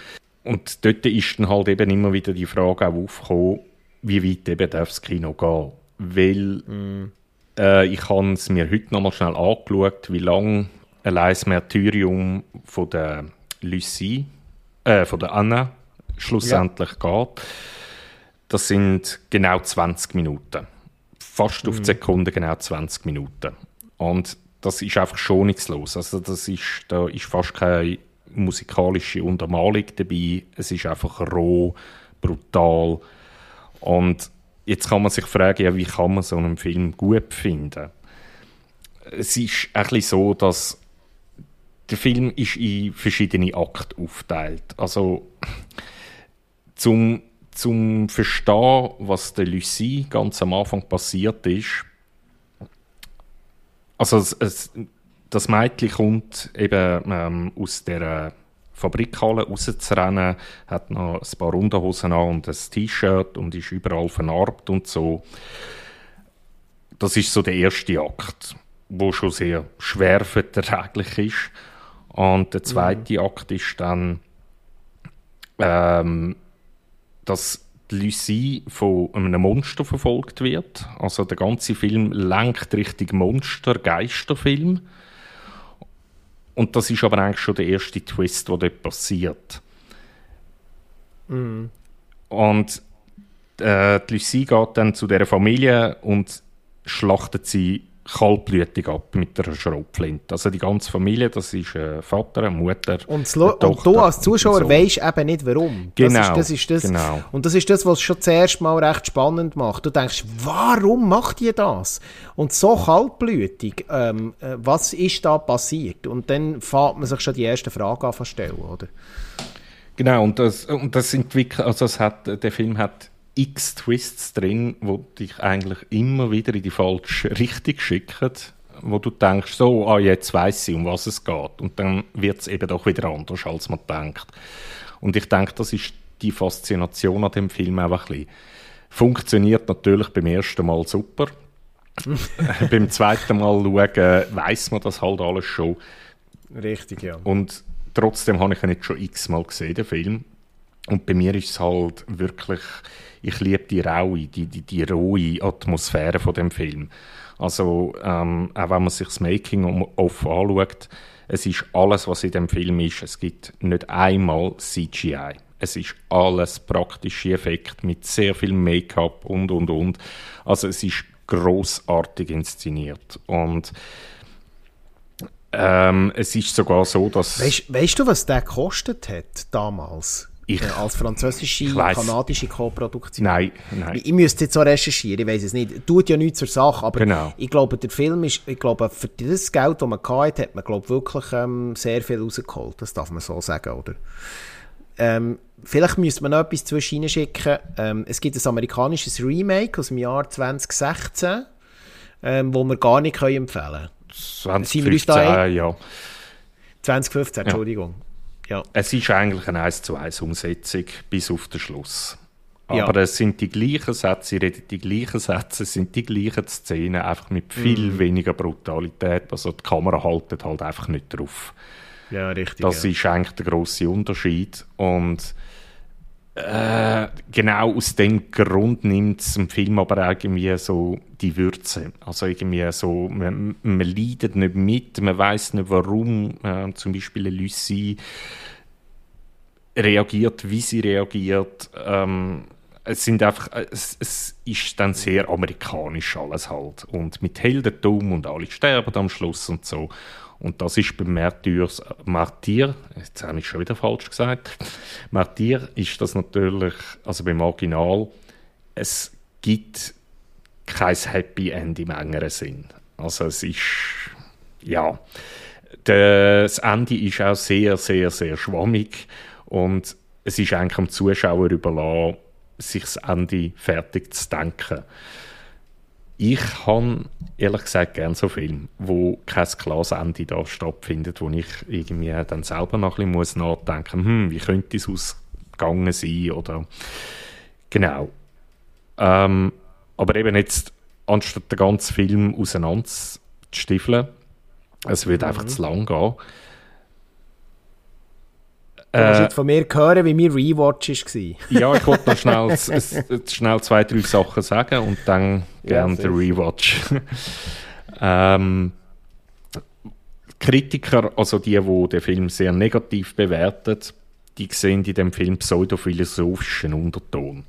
Und dort ist dann halt eben immer wieder die Frage auch aufgekommen, wie weit eben darf das Kino gehen? Weil äh, ich habe es mir heute nochmal schnell angeschaut, wie lange allein das Martyrium von der Lucie, äh, von der Anna schlussendlich geht. Das sind genau 20 Minuten. Fast auf die Sekunde genau 20 Minuten. Und das ist einfach schonungslos. Also das ist, da ist fast keine musikalische Untermalung dabei. Es ist einfach roh, brutal. Und jetzt kann man sich fragen, ja, wie kann man so einen Film gut finden? Es ist ein bisschen so, dass der Film ist in verschiedene Akte aufgeteilt. Also zum, zum Verstehen, was der Lucie ganz am Anfang passiert ist, also es, es, das Mädchen kommt eben ähm, aus der Fabrikhalle rauszurennen, hat noch ein paar Unterhosen an und ein T-Shirt und ist überall vernarbt und so. Das ist so der erste Akt, wo schon sehr schwer verträglich ist. Und der zweite mhm. Akt ist dann, ähm, dass Lucie von einem Monster verfolgt wird. Also der ganze Film lenkt Richtung Monster, Geisterfilm. Und das ist aber eigentlich schon der erste Twist, der dort passiert. Mhm. Und äh, die Lucie geht dann zu dieser Familie und schlachtet sie kaltblütig ab mit einer Schrotflinte. Also die ganze Familie, das ist äh, Vater, Mutter, und, und du als Zuschauer so. weißt eben nicht, warum. Genau, das ist, das ist das, genau. Und das ist das, was es schon zuerst mal recht spannend macht. Du denkst, warum macht ihr das? Und so kaltblütig, ähm, äh, was ist da passiert? Und dann fängt man sich schon die ersten Fragen an zu stellen, oder? Genau, und das, und das entwickelt, also es hat, der Film hat x Twists drin, wo dich eigentlich immer wieder in die falsche Richtung schicken, wo du denkst, so, ah, jetzt weiß ich, um was es geht. Und dann wird es eben doch wieder anders, als man denkt. Und ich denke, das ist die Faszination an dem Film einfach ein bisschen. Funktioniert natürlich beim ersten Mal super. <laughs> beim zweiten Mal schauen, weiß man das halt alles schon. Richtig, ja. Und trotzdem habe ich ihn jetzt schon x-mal gesehen, den Film. Und bei mir ist es halt wirklich ich liebe die raue, die, die, die rohe Atmosphäre von dem Film. Also ähm, auch wenn man sich das Making-of anschaut, es ist alles, was in dem Film ist. Es gibt nicht einmal CGI. Es ist alles praktische Effekte mit sehr viel Make-up und und und. Also es ist großartig inszeniert und ähm, es ist sogar so, dass. Weißt, weißt du, was der gekostet hat damals? Ich, äh, als französische, kanadische Co-Produktion. Nein, nein. Ich, ich müsste jetzt so recherchieren, ich weiß es nicht. Tut ja nichts zur Sache, aber genau. ich glaube, der Film ist, ich glaube, für das Geld, das man hatte, hat man, glaube wirklich ähm, sehr viel rausgeholt. Das darf man so sagen, oder? Ähm, vielleicht müsste man noch etwas zwischen schicken. Ähm, es gibt ein amerikanisches Remake aus dem Jahr 2016, ähm, wo wir gar nicht können empfehlen können. 2015, ja. 2015, Entschuldigung. Ja. Ja. Es ist eigentlich eine 1 zu 1 Umsetzung bis auf den Schluss. Aber ja. es sind die gleichen Sätze, sie reden die gleichen Sätze, es sind die gleichen Szenen, einfach mit viel mm. weniger Brutalität. Also die Kamera haltet halt einfach nicht drauf. Ja, richtig. Das ja. ist eigentlich der grosse Unterschied. Und äh, genau aus dem Grund nimmt es im Film aber irgendwie so die Würze. Also irgendwie so, man, man leidet nicht mit, man weiß nicht warum. Äh, zum Beispiel Lucie reagiert, wie sie reagiert. Ähm, es sind einfach, es, es, ist dann sehr amerikanisch alles halt. Und mit Heldentum und alle sterben am Schluss und so. Und das ist beim Martyrs, Martyr, jetzt habe ich schon wieder falsch gesagt, <laughs> Martyr ist das natürlich, also beim Original, es gibt kein Happy End im engeren Sinn. Also es ist, ja, das Ende ist auch sehr, sehr, sehr schwammig und es ist eigentlich dem Zuschauer überlassen, sich das Ende fertig zu denken. Ich habe ehrlich gesagt gerne so Filme, wo kein klares Ende da stattfindet, wo ich irgendwie dann selber noch ein bisschen nachdenken muss, hm, wie könnte es ausgegangen sein oder genau. Ähm, aber eben jetzt, anstatt den ganzen Film auseinanderzustiefeln, es würde mhm. einfach zu lang gehen, Du musst äh, jetzt von mir hören, wie mein Rewatch war. ja, ich wollte noch <laughs> schnell, schnell zwei, drei Sachen sagen und dann gerne ja, den Rewatch. ähm, Kritiker, also die, die den Film sehr negativ bewerten, die sehen in dem Film pseudophilosophischen Unterton.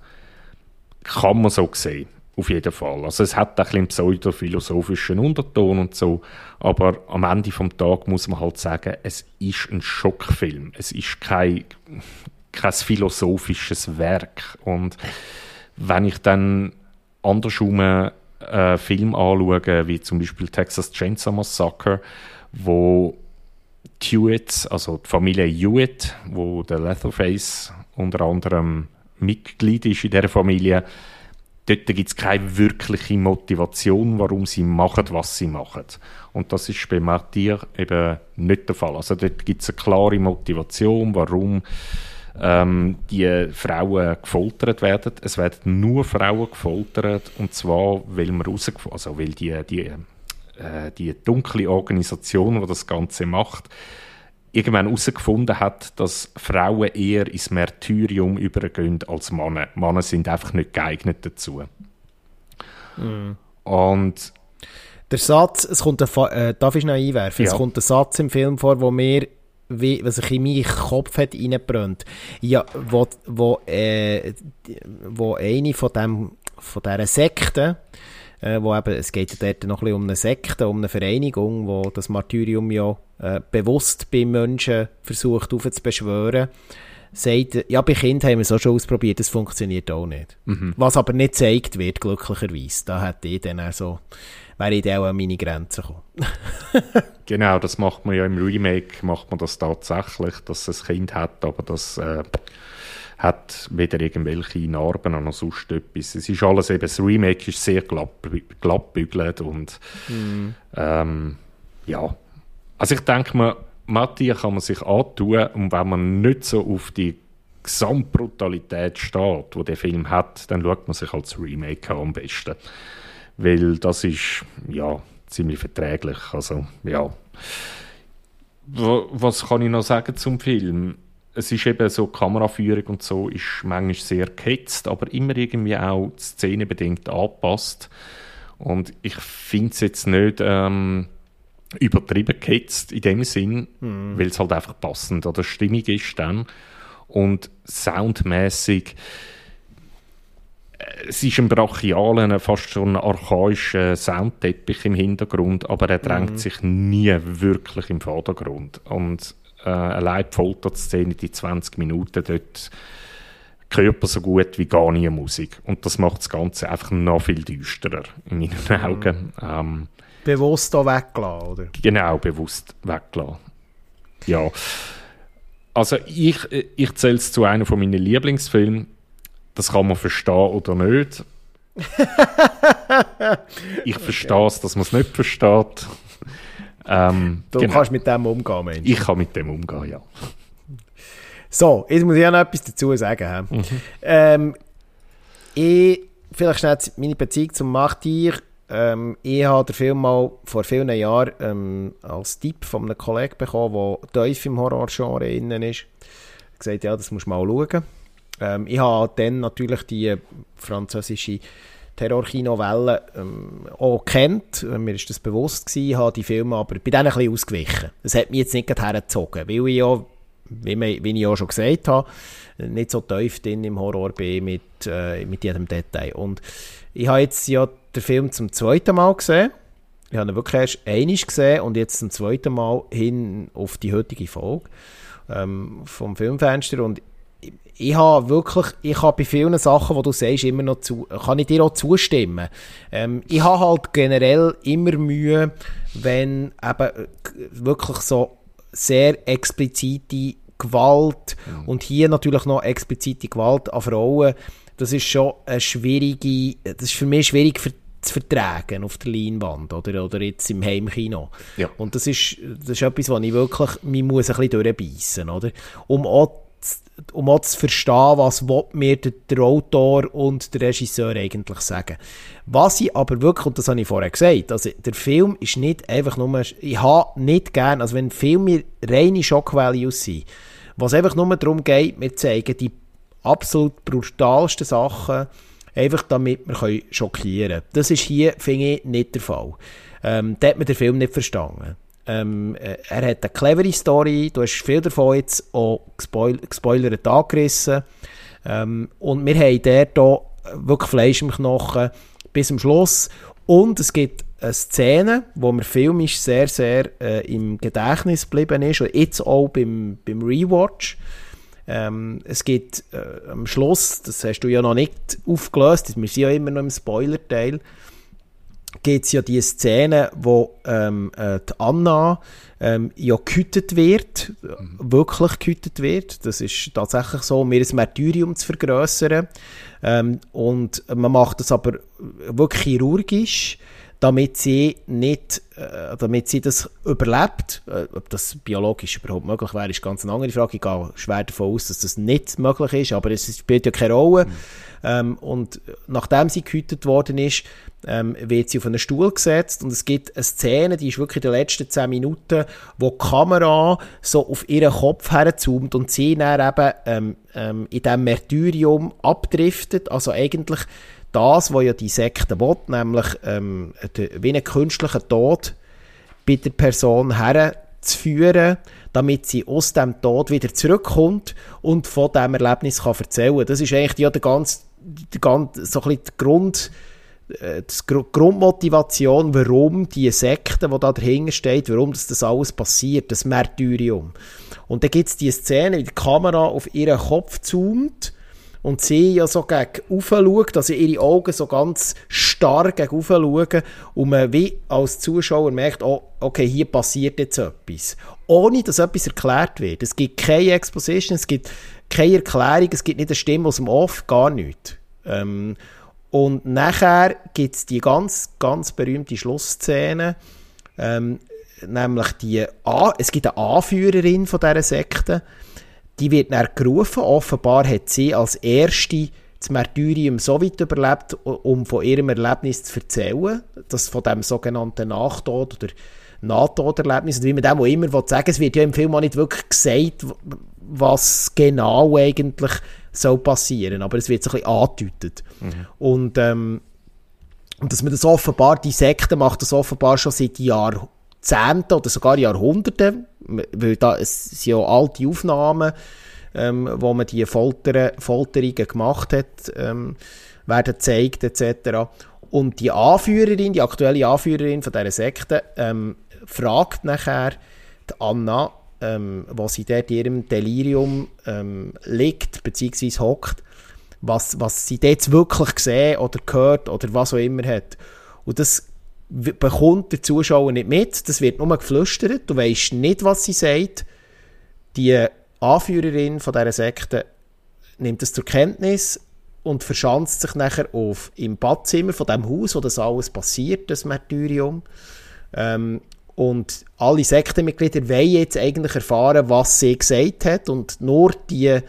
Kann man so sehen. Auf jeden Fall. Also es hat ein bisschen pseudophilosophischen Unterton und so, aber am Ende vom Tag muss man halt sagen, es ist ein Schockfilm. Es ist kein, kein philosophisches Werk. Und wenn ich dann andersrum äh, Film anschaue, wie zum Beispiel Texas Chainsaw Massacre, wo Hewitt, also die Familie Hewitt, wo der Leatherface unter anderem Mitglied ist in der Familie, dort gibt es keine wirkliche Motivation, warum sie machen, was sie machen. Und das ist bei Martyr eben nicht der Fall. Also dort gibt es eine klare Motivation, warum ähm, die Frauen gefoltert werden. Es werden nur Frauen gefoltert und zwar, weil man also weil die, die, äh, die dunkle Organisation, die das Ganze macht, irgendwann herausgefunden hat, dass Frauen eher ins Märtyrium übergehen als Männer. Männer sind einfach nicht geeignet dazu. Mm. Und der Satz, es kommt ein, äh, darf ich noch einwerfen, Ja. es kommt ein Satz im Film vor, wo mir wie, was sich in meinen Kopf hat reingebrannt. Ja, wo, wo, äh, wo eine von, dem, von dieser Sekte, äh, wo eben, es geht ja dort noch ein bisschen um eine Sekte, um eine Vereinigung, wo das Martyrium ja äh, bewusst bei Menschen versucht aufzubeschwören, sagt, ja, bei Kindern haben wir es auch schon ausprobiert, das funktioniert auch nicht. Was aber nicht gezeigt wird, glücklicherweise. Da hätte ich dann auch so, wäre ich dann auch an meine Grenzen gekommen. <laughs> Genau, das macht man ja im Remake, macht man das tatsächlich, dass es ein Kind hat, aber das äh, hat weder irgendwelche Narben noch sonst etwas. Es ist alles eben, das Remake ist sehr glatt, glatt bügelt und ähm, ja. Also ich denke mir, Matti kann man sich antun und wenn man nicht so auf die Gesamtbrutalität steht, wo der Film hat, dann schaut man sich als Remake an am besten. Weil das ist, ja, ziemlich verträglich. Also, ja. Wa- Was kann ich noch sagen zum Film? Es ist eben so, Kameraführung und so ist manchmal sehr gehetzt, aber immer irgendwie auch szenenbedingt angepasst. Und ich finde es jetzt nicht ähm, übertrieben gehetzt in dem Sinn, weil es halt einfach passend oder stimmig ist dann. Und soundmäßig es ist ein brachialer, fast schon ein archaischer Soundteppich im Hintergrund, aber er drängt sich nie wirklich im Vordergrund. Und äh, allein die Folterszene, die 20 Minuten, dort Körper so gut wie gar nie Musik. Und das macht das Ganze einfach noch viel düsterer in meinen Augen. Ähm, Bewusst auch weggelassen, oder? genau bewusst weglassen. Ja. Also ich, ich zähle es zu einem von meinen Lieblingsfilmen. Das kann man verstehen oder nicht. <laughs> ich verstehe es, dass man es nicht versteht. Ähm, Du genau. kannst mit dem umgehen, Mensch. Ich kann mit dem umgehen, ja. So, jetzt muss ich ja noch etwas dazu sagen. hä? Ähm, ich, vielleicht schnell meine Beziehung zum Martyr. Ähm, ich habe den Film mal vor vielen Jahren ähm, als Tipp von einem Kollegen bekommen, der tief im Horrorgenre innen ist. Er hat gesagt, ja, das musst du mal schauen. Ähm, ich habe dann natürlich die französische Terrorkinovelle ähm, auch kennt. Äh, Mir ist das bewusst gewesen, habe die Filme aber bei denen ein bisschen ausgewichen. Das hat mich jetzt nicht hergezogen, weil ich ja, wie, wie ich auch schon gesagt habe, nicht so tief drin im Horror bin mit, äh, mit jedem Detail. Und ich habe jetzt ja den Film zum zweiten Mal gesehen. Ich habe ihn wirklich erst einmal gesehen und jetzt zum zweiten Mal hin auf die heutige Folge ähm, vom Filmfenster und ich, habe wirklich, ich habe bei vielen Sachen, die du sagst, immer noch zu, kann ich dir auch zustimmen. Ähm, ich habe halt generell immer Mühe, wenn eben äh, wirklich so sehr explizite Gewalt und hier natürlich noch explizite Gewalt an Frauen, das ist schon eine schwierige, das ist für mich schwierig für, zu vertragen auf der Leinwand oder, oder jetzt im Heimkino. Ja. Und das ist, das ist etwas, was ich wirklich, mich muss ein bisschen durchbeissen, oder? Um auch, um auch zu verstehen, was mir der, Autor und der Regisseur eigentlich sagen. Was ich aber wirklich, und das habe ich vorher gesagt, also der Film ist nicht einfach nur, ich habe nicht gern, also wenn Filme reine Shock Values sind, was einfach nur darum geht, wir zeigen die absolut brutalsten Sachen, einfach damit wir können schockieren können. Das ist hier, finde ich, nicht der Fall. Ähm, da hat man den Film nicht verstanden. Ähm, äh, er hat eine clevere Story, du hast viel davon jetzt auch gespoil gespoilert angerissen. Ähm, und wir haben dort auch wirklich Fleisch im Knochen bis zum Schluss. Und es gibt eine Szene, wo mir filmisch sehr, sehr äh, im Gedächtnis geblieben ist und jetzt auch beim, beim Rewatch. Ähm, es gibt äh, am Schluss, das hast du ja noch nicht aufgelöst, wir sind ja immer noch im Spoiler-Teil, gibt es ja die Szene, wo ähm, äh, die Anna ähm, ja gehütet wird, mhm. wirklich gehütet wird. Das ist tatsächlich so, um ihr ein Martyrium zu vergrößern. Ähm, und man macht das aber wirklich chirurgisch damit sie nicht, äh, damit sie das überlebt. Äh, ob das biologisch überhaupt möglich wäre, ist ganz eine andere Frage. Ich gehe schwer davon aus, dass das nicht möglich ist, aber es spielt ja keine Rolle. Mhm. Ähm, und nachdem sie gehütet worden ist, ähm, wird sie auf einen Stuhl gesetzt und es gibt eine Szene, die ist wirklich in den letzten 10 Minuten, wo die Kamera so auf ihren Kopf herzoomt und sie dann eben ähm, ähm, in diesem Märtyrium abdriftet, also eigentlich das, was ja die Sekte will, nämlich ähm, wie einen künstlichen Tod bei der Person herzuführen, damit sie aus dem Tod wieder zurückkommt und von diesem Erlebnis kann erzählen. Das ist eigentlich ja der ganz, der ganz, so ein der Grund, äh, die Grundmotivation, warum die Sekte, die da dahinter steht, warum das, das alles passiert, das Märtyrium. Und dann gibt es die Szene, wie die Kamera auf ihren Kopf zoomt und sie ja so gegen schaut, also ihre Augen so ganz stark gegen schauen und man wie als Zuschauer merkt, oh, okay, hier passiert jetzt etwas. Ohne, dass etwas erklärt wird. Es gibt keine Exposition, es gibt keine Erklärung, es gibt nicht eine Stimme aus dem Off, gar nichts. Ähm, und nachher gibt es die ganz, ganz berühmte Schlussszene, ähm, nämlich die, A es gibt eine Anführerin von dieser Sekte, die wird dann gerufen. Offenbar hat sie als erste das Martyrium so weit überlebt, um von ihrem Erlebnis zu erzählen, das von dem sogenannten Nachtod oder Nahtoderlebnis, wie man dem auch immer will sagen es wird ja im Film auch nicht wirklich gesagt, was genau eigentlich soll passieren, aber es wird so ein bisschen angedeutet. Mhm. Und, ähm, und dass man das offenbar, die Sekte macht das offenbar schon seit Jahren Jahrzehnten oder sogar Jahrhunderten, weil da es sind ja alte Aufnahmen, ähm, wo man die Folter, Folterungen gemacht hat, ähm, werden gezeigt etc. Und die Anführerin, die aktuelle Anführerin von dieser Sekte, ähm, fragt nachher die Anna, ähm, wo sie dort in ihrem Delirium ähm, liegt, beziehungsweise hockt, was, was sie dort wirklich gesehen oder gehört oder was auch immer hat. Und das bekommt der Zuschauer nicht mit. Das wird nur geflüstert. Du weißt nicht, was sie sagt. Die Anführerin von dieser Sekte nimmt das zur Kenntnis und verschanzt sich nachher auf im Badzimmer von dem Haus, wo das alles passiert, das Martyrium. Ähm, und alle Sektenmitglieder wollen jetzt eigentlich erfahren, was sie gesagt hat und nur die,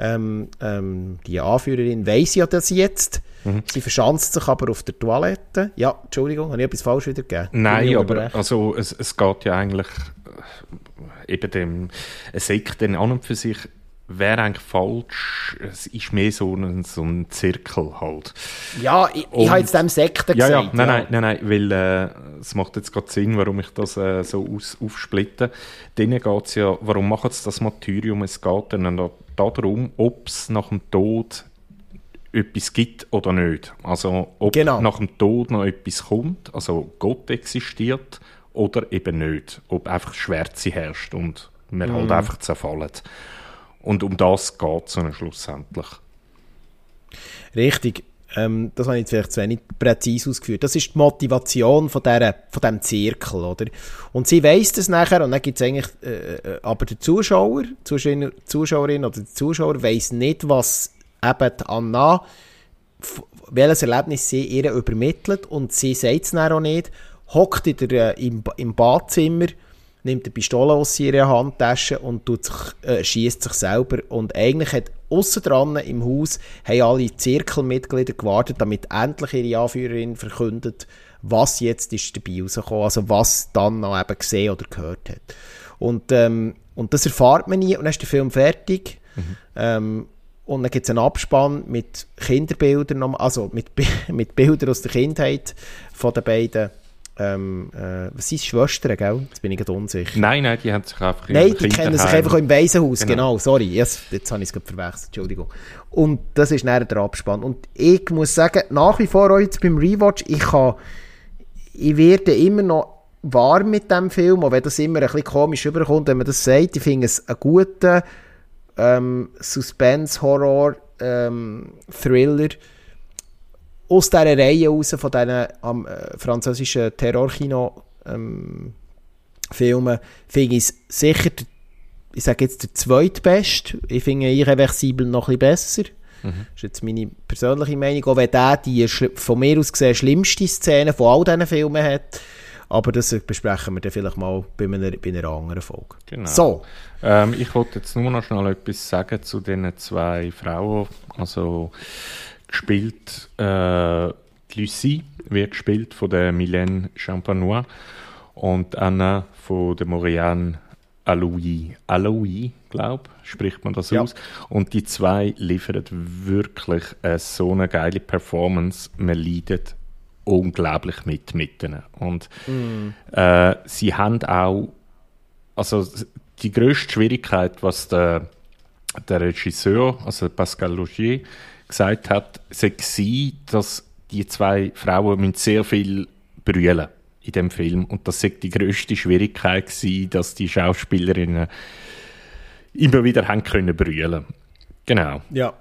ähm, ähm, die Anführerin weiß ja das jetzt. Mhm. Sie verschanzt sich aber auf der Toilette. Ja, Entschuldigung, habe ich etwas falsch wiedergegeben? Nein, aber also, es, es geht ja eigentlich äh, eben dem, dann an und für sich, wäre eigentlich falsch. Es ist mehr so ein, so ein Zirkel halt. Ja, ich, ich habe jetzt dem Sekten ja, gesagt. Ja, nein, ja. nein, nein, nein, weil äh, es macht jetzt gerade Sinn, warum ich das äh, so aus, aufsplitte. Denen geht es ja, warum machen sie das Martyrium? Es geht dann darum, ob es nach dem Tod etwas gibt oder nicht. Also ob genau. nach dem Tod noch etwas kommt, also Gott existiert oder eben nicht. Ob einfach Schwärze herrscht und wir mm. halt mhm. einfach zerfallen. Und um das geht es dann schlussendlich. Richtig. Ähm, das habe ich jetzt vielleicht zu wenig präzise ausgeführt. Das ist die Motivation von, dieser, von diesem Zirkel, oder? Und sie weiss das nachher, und dann gibt es eigentlich, äh, äh, aber der Zuschauer, Zuschauerin, Zuschauerin oder der Zuschauer weiss nicht, was eben die Anna, welches Erlebnis sie ihr übermittelt und sie sagt es dann auch nicht, hockt in der, äh, im, im Badzimmer, nimmt eine Pistole aus ihrer Handtasche und tut sich, äh, schießt sich selber. Und eigentlich hat aussen dran im Haus haben alle Zirkelmitglieder gewartet, damit endlich ihre Anführerin verkündet, was jetzt ist dabei rausgekommen, also was dann noch eben gesehen oder gehört hat. Und, ähm, und das erfahrt man nie und dann ist der Film fertig. Mhm. Ähm, und dann gibt es einen Abspann mit Kinderbildern, also mit, <laughs> mit Bildern aus der Kindheit von den beiden. Ähm, äh, was sind Schwestern, gell? Jetzt bin ich gerade unsicher. Nein, nein, die haben sich einfach Nein, die kennen sich einfach im Waisenhaus, genau. genau. sorry. Jetzt, jetzt habe ich es gerade verwechselt, Entschuldigung. Und das ist näher der Abspann. Und ich muss sagen, nach wie vor jetzt beim Rewatch, ich kann, ich werde immer noch warm mit dem Film, auch wenn das immer ein bisschen komisch überkommt, wenn man das sagt. Ich finde es einen guten ähm, Suspense, Horror, ähm, Thriller. Aus dieser Reihe raus von diesen ähm, französischen Terrorkino ähm, finde ich sicher, ich sage jetzt der zweitbeste. Ich finde Irreversibel noch ein bisschen besser. Mhm. Das ist jetzt meine persönliche Meinung. Auch wenn der die von mir aus gesehen schlimmste Szene von all diesen Filmen hat. Aber das besprechen wir dann vielleicht mal bei einer, bei einer anderen Folge. Genau. So. Ähm, ich wollte jetzt nur noch schnell etwas sagen zu diesen zwei Frauen. Also gespielt, äh, Lucie wird gespielt von der Mylène Champanois und Anna von der Moriane Aloui. Aloui, glaube spricht man das ja. aus. Und die zwei liefern wirklich äh, so eine geile Performance. Man leidet unglaublich mit mit ihnen. Und mm. äh, sie haben auch, also die größte Schwierigkeit, was der, der Regisseur, also Pascal Logier, gesagt hat, sei dass die zwei Frauen sehr viel brüllen in dem Film und das sei die größte Schwierigkeit gewesen, dass die Schauspielerinnen immer wieder haben können brüllen. Genau. Ja,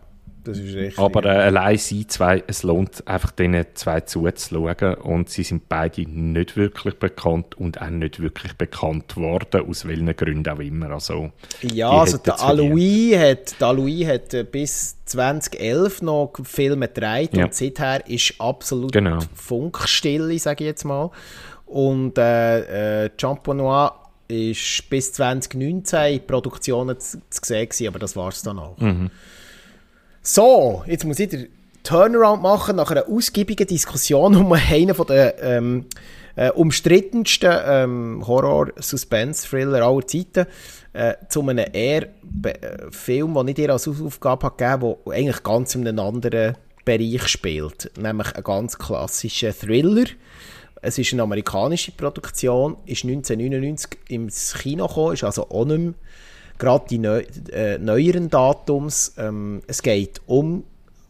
das ist richtig. Aber äh, allein sie zwei, es lohnt einfach diesen zwei zuzuschauen und sie sind beide nicht wirklich bekannt und auch nicht wirklich bekannt worden, aus welchen Gründen auch immer. Also, ja, also der Alois hat, der Alois hat äh, bis 2011 noch Filme gedreht ja. und seither ist absolut genau. Funkstille, sage ich jetzt mal. Und äh, äh, Champenois ist bis 2019 in Produktionen zu, zu sehen gewesen, aber das war es dann auch. Mhm. So, jetzt muss ich den Turnaround machen nach einer ausgiebigen Diskussion um einen von der ähm, äh, umstrittensten ähm, Horror-Suspense-Thriller aller Zeiten äh, zu einem eher äh, Film, den ich dir als Aufgabe habe gegeben der eigentlich ganz in einem anderen Bereich spielt, nämlich ein ganz klassischer Thriller. Es ist eine amerikanische Produktion, ist 1999 ins Kino gekommen, ist also auch nicht mehr gerade die neu, äh, neueren Datums. Ähm, es geht um,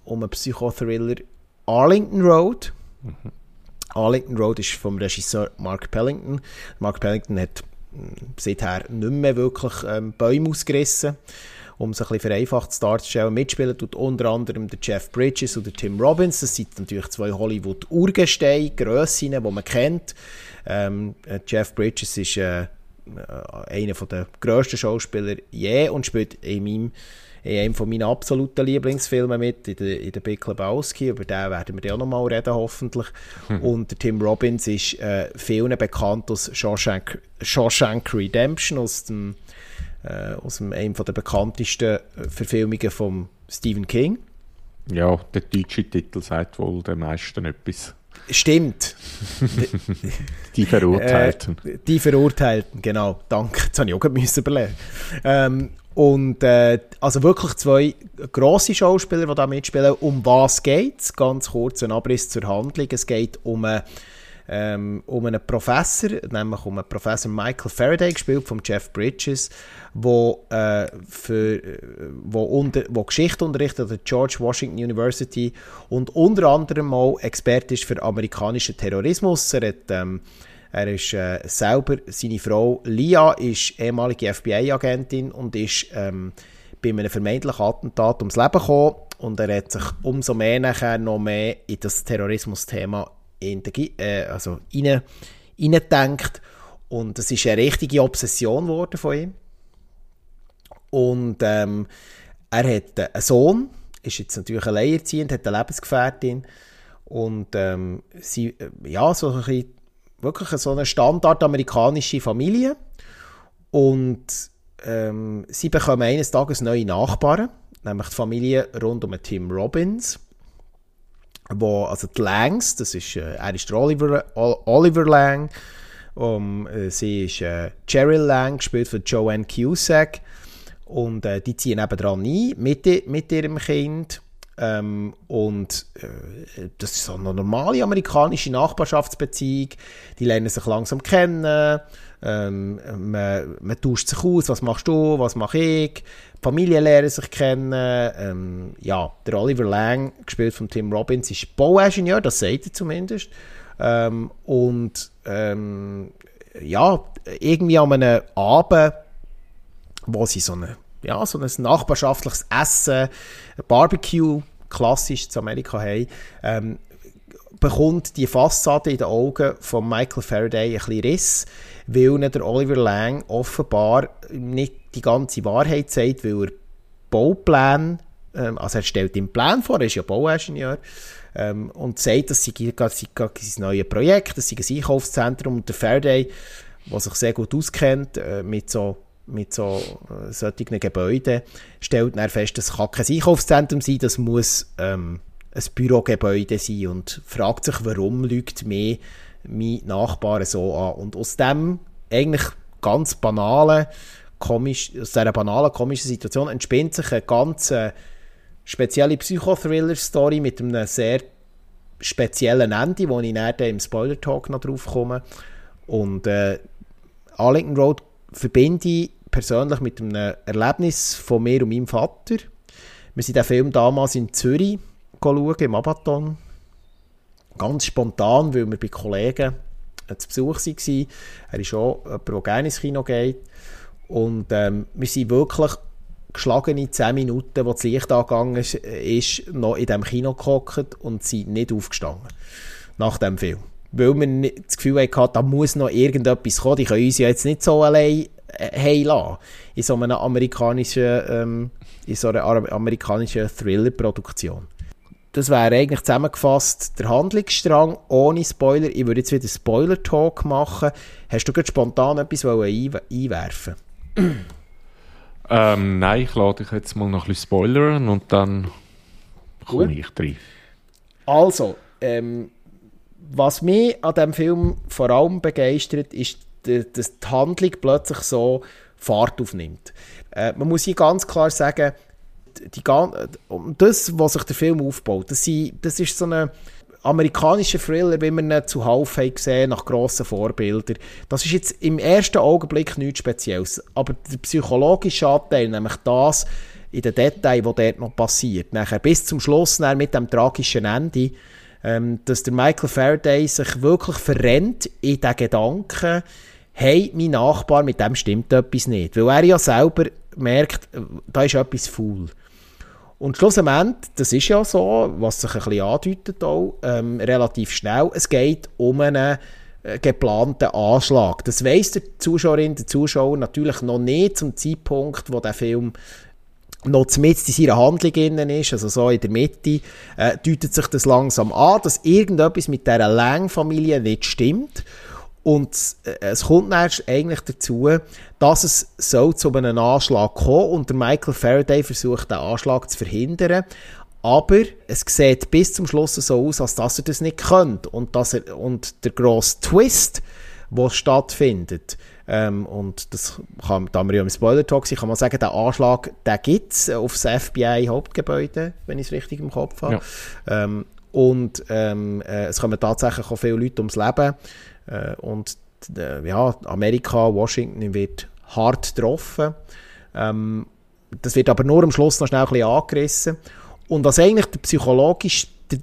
um einen Psychothriller Arlington Road. Mhm. Arlington Road ist vom Regisseur Mark Pellington. Mark Pellington hat hm, seither nicht mehr wirklich ähm, Bäume ausgerissen um es ein bisschen vereinfacht darzustellen. Mitspielen tut unter anderem der Jeff Bridges oder Tim Robbins. Das sind natürlich zwei Hollywood-Urgesteine, Grössinnen, die man kennt. Ähm, äh, Jeff Bridges ist äh, äh, einer der grössten Schauspieler je und spielt in meinem in einem von meinen absoluten Lieblingsfilmen mit, in der, in der Big Lebowski, über den werden wir dann auch nochmal reden, hoffentlich. Hm. Und der Tim Robbins ist äh, vielen bekannt aus Shawshank, Shawshank Redemption, aus dem äh, aus dem, einem der bekanntesten äh, Verfilmungen von Stephen King. Ja, der deutsche Titel sagt wohl den meisten etwas. Stimmt. <laughs> die Verurteilten. Äh, die Verurteilten, genau. Danke. Jetzt habe ich auch müssen überlegen. Ähm, und äh, also wirklich zwei grosse Schauspieler, die da mitspielen. Um was geht es? Ganz kurz ein Abriss zur Handlung. Es geht um eine ähm, um einen Professor, nämlich um einen Professor Michael Faraday, gespielt von Jeff Bridges, wo, äh, für, äh, wo, unter, wo Geschichte unterrichtet an der George Washington University und unter anderem mal Experte ist für amerikanischen Terrorismus. Er hat ähm, er ist äh, selber, seine Frau Lia ist ehemalige FBI-Agentin und ist ähm, bei einem vermeintlichen Attentat ums Leben gekommen und er hat sich umso mehr nachher noch mehr in das Terrorismus-Thema äh, also rein, reindenkt. Und es ist eine richtige Obsession geworden von ihm. Und ähm, er hat einen Sohn, ist jetzt natürlich alleinerziehend, hat eine Lebensgefährtin. Und ähm, sie, äh, ja, so ein bisschen, wirklich so eine standardamerikanische Familie. Und ähm, sie bekommen eines Tages neue Nachbarn, nämlich die Familie rund um Tim Robbins wo, also die Langs, das ist, äh, er Oliver, Lang, um, äh, sie ist äh, Cheryl Lang, gespielt von Joanne Cusack. Und äh, die ziehen nebenan ein mit, mit ihrem Kind ähm, und äh, das ist so eine normale amerikanische Nachbarschaftsbeziehung, die lernen sich langsam kennen, ähm, man, man tauscht sich aus, was machst du, was mache ich, Familien lernen sich kennen. Ähm, ja, der Oliver Lang, gespielt von Tim Robbins, ist Bauingenieur, das sagt er zumindest. Ähm, und ähm, ja, irgendwie an einem Abend, wo sie so, eine, ja, so ein nachbarschaftliches Essen, ein Barbecue, klassisch zu Amerika haben, ähm, bekommt die Fassade in den Augen von Michael Faraday ein bisschen Riss, weil der Oliver Lang offenbar nicht die ganze Wahrheit sagt, weil er Baupläne, ähm, also er stellt den Plan vor, er ist ja Bauingenieur, ähm, und sagt, das sei, sei sein neues Projekt, das sei ein Einkaufszentrum. Und der Faraday, der sich sehr gut auskennt äh, mit so mit so äh, solchen Gebäuden, stellt er fest, das kann kein Einkaufszentrum sein, das muss ähm, ein Bürogebäude sein und fragt sich, warum lügt mir mein Nachbar so an. Und aus dem eigentlich ganz banalen, komisch, aus dieser banalen, komischen Situation entspinnt sich eine ganz äh, spezielle Psychothriller-Story mit einem sehr speziellen Ende, wo ich dann im Spoiler-Talk noch drauf komme. Und äh, Arlington Road verbinde ich persönlich mit einem Erlebnis von mir und meinem Vater. Wir sind den Film damals in Zürich schauen, im Abaton. Ganz spontan, weil wir bei Kollegen zu Besuch waren. Er ist auch jemand, der gerne ins Kino geht. Und ähm, wir sind wirklich geschlagene 10 Minuten, wo das Licht angegangen ist, noch in diesem Kino gehockt und sind nicht aufgestanden. Nach dem Film. Weil wir das Gefühl hatten, da muss noch irgendetwas kommen. Die können uns ja jetzt nicht so allein äh, heimlassen. In so einer amerikanischen, ähm, in so einer amerikanischen Thriller-Produktion das wäre eigentlich zusammengefasst der Handlungsstrang ohne Spoiler. Ich würde jetzt wieder Spoiler-Talk machen. Hast du gerade spontan etwas einwerfen ähm, Nein, ich lade dich jetzt mal noch ein bisschen spoilern und dann komme ich drin. Also, ähm, was mich an diesem Film vor allem begeistert, ist, dass die Handlung plötzlich so Fahrt aufnimmt. Äh, man muss hier ganz klar sagen, die, das, was sich der Film aufbaut, das, das ist so ein amerikanischer Thriller, wie wir ihn zuhauf haben gesehen, nach grossen Vorbildern. Das ist jetzt im ersten Augenblick nichts Spezielles. Aber der psychologische Anteil, nämlich das in den Details, was dort noch passiert, nachher bis zum Schluss mit dem tragischen Ende, ähm, dass der Michael Faraday sich wirklich verrennt in den Gedanken, hey, mein Nachbar, mit dem stimmt etwas nicht. Weil er ja selber merkt, da ist etwas faul. Und schlussendlich, das ist ja so, was sich ein bisschen andeutet auch, ähm, relativ schnell, es geht um einen äh, geplanten Anschlag. Das weiss der Zuschauerin, der Zuschauer natürlich noch nicht zum Zeitpunkt, wo der Film noch mitten in seiner Handlung innen ist, also so in der Mitte, äh, deutet sich das langsam an, dass irgendetwas mit dieser Lang-Familie nicht stimmt. Und äh, es kommt erst eigentlich dazu, dass es so zu einem Anschlag kommt und der Michael Faraday versucht, den Anschlag zu verhindern. Aber es sieht bis zum Schluss so aus, als dass er das nicht könnte. Und, dass er, und der grosse Twist, der stattfindet, ähm, und das kann, da wir ja im Spoiler-Talk sind, kann man sagen, der Anschlag, den gibt es auf das FBI-Hauptgebäude, wenn ich es richtig im Kopf habe. Ja. Ähm, und ähm, äh, es kommen tatsächlich auch viele Leute ums Leben. Äh, und äh, ja, Amerika, Washington wird hart getroffen. Ähm, das wird aber nur am Schluss noch schnell ein bisschen angerissen. Und was eigentlich der psychologisch, der,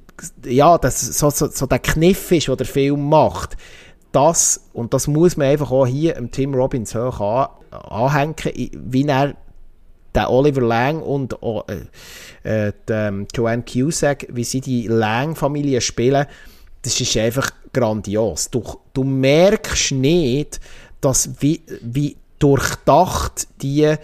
ja, das, so, so, so der Kniff ist, den der Film macht, das, und das muss man einfach auch hier im Tim Robbins hoch an, anhängen, wie er der Oliver Lang und äh, äh, die, ähm, Joanne Cusack, wie sie die Lang-Familie spielen, das ist einfach grandios. Du, du merkst nicht, dass wie, wie durchdacht die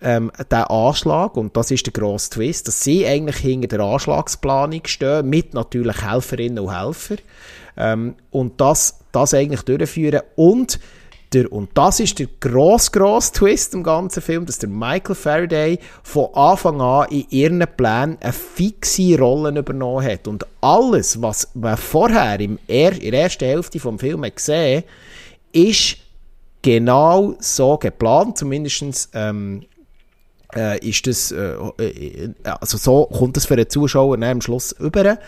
ähm, der Anschlag, und das ist der grosse Twist, dass sie eigentlich hinter der Anschlagsplanung stehen, mit natürlich Helferinnen und Helfern, ähm, und das, das eigentlich durchführen und der, und das ist der gross, gross Twist im ganzen Film, dass der Michael Faraday von Anfang an in ihren Plänen eine fixe Rolle übernommen hat. Und alles, was man vorher im er, in der ersten Hälfte des Films gesehen ist genau so geplant, zumindest ähm, äh, ist das, äh, äh, also so kommt es für den Zuschauer am Schluss über.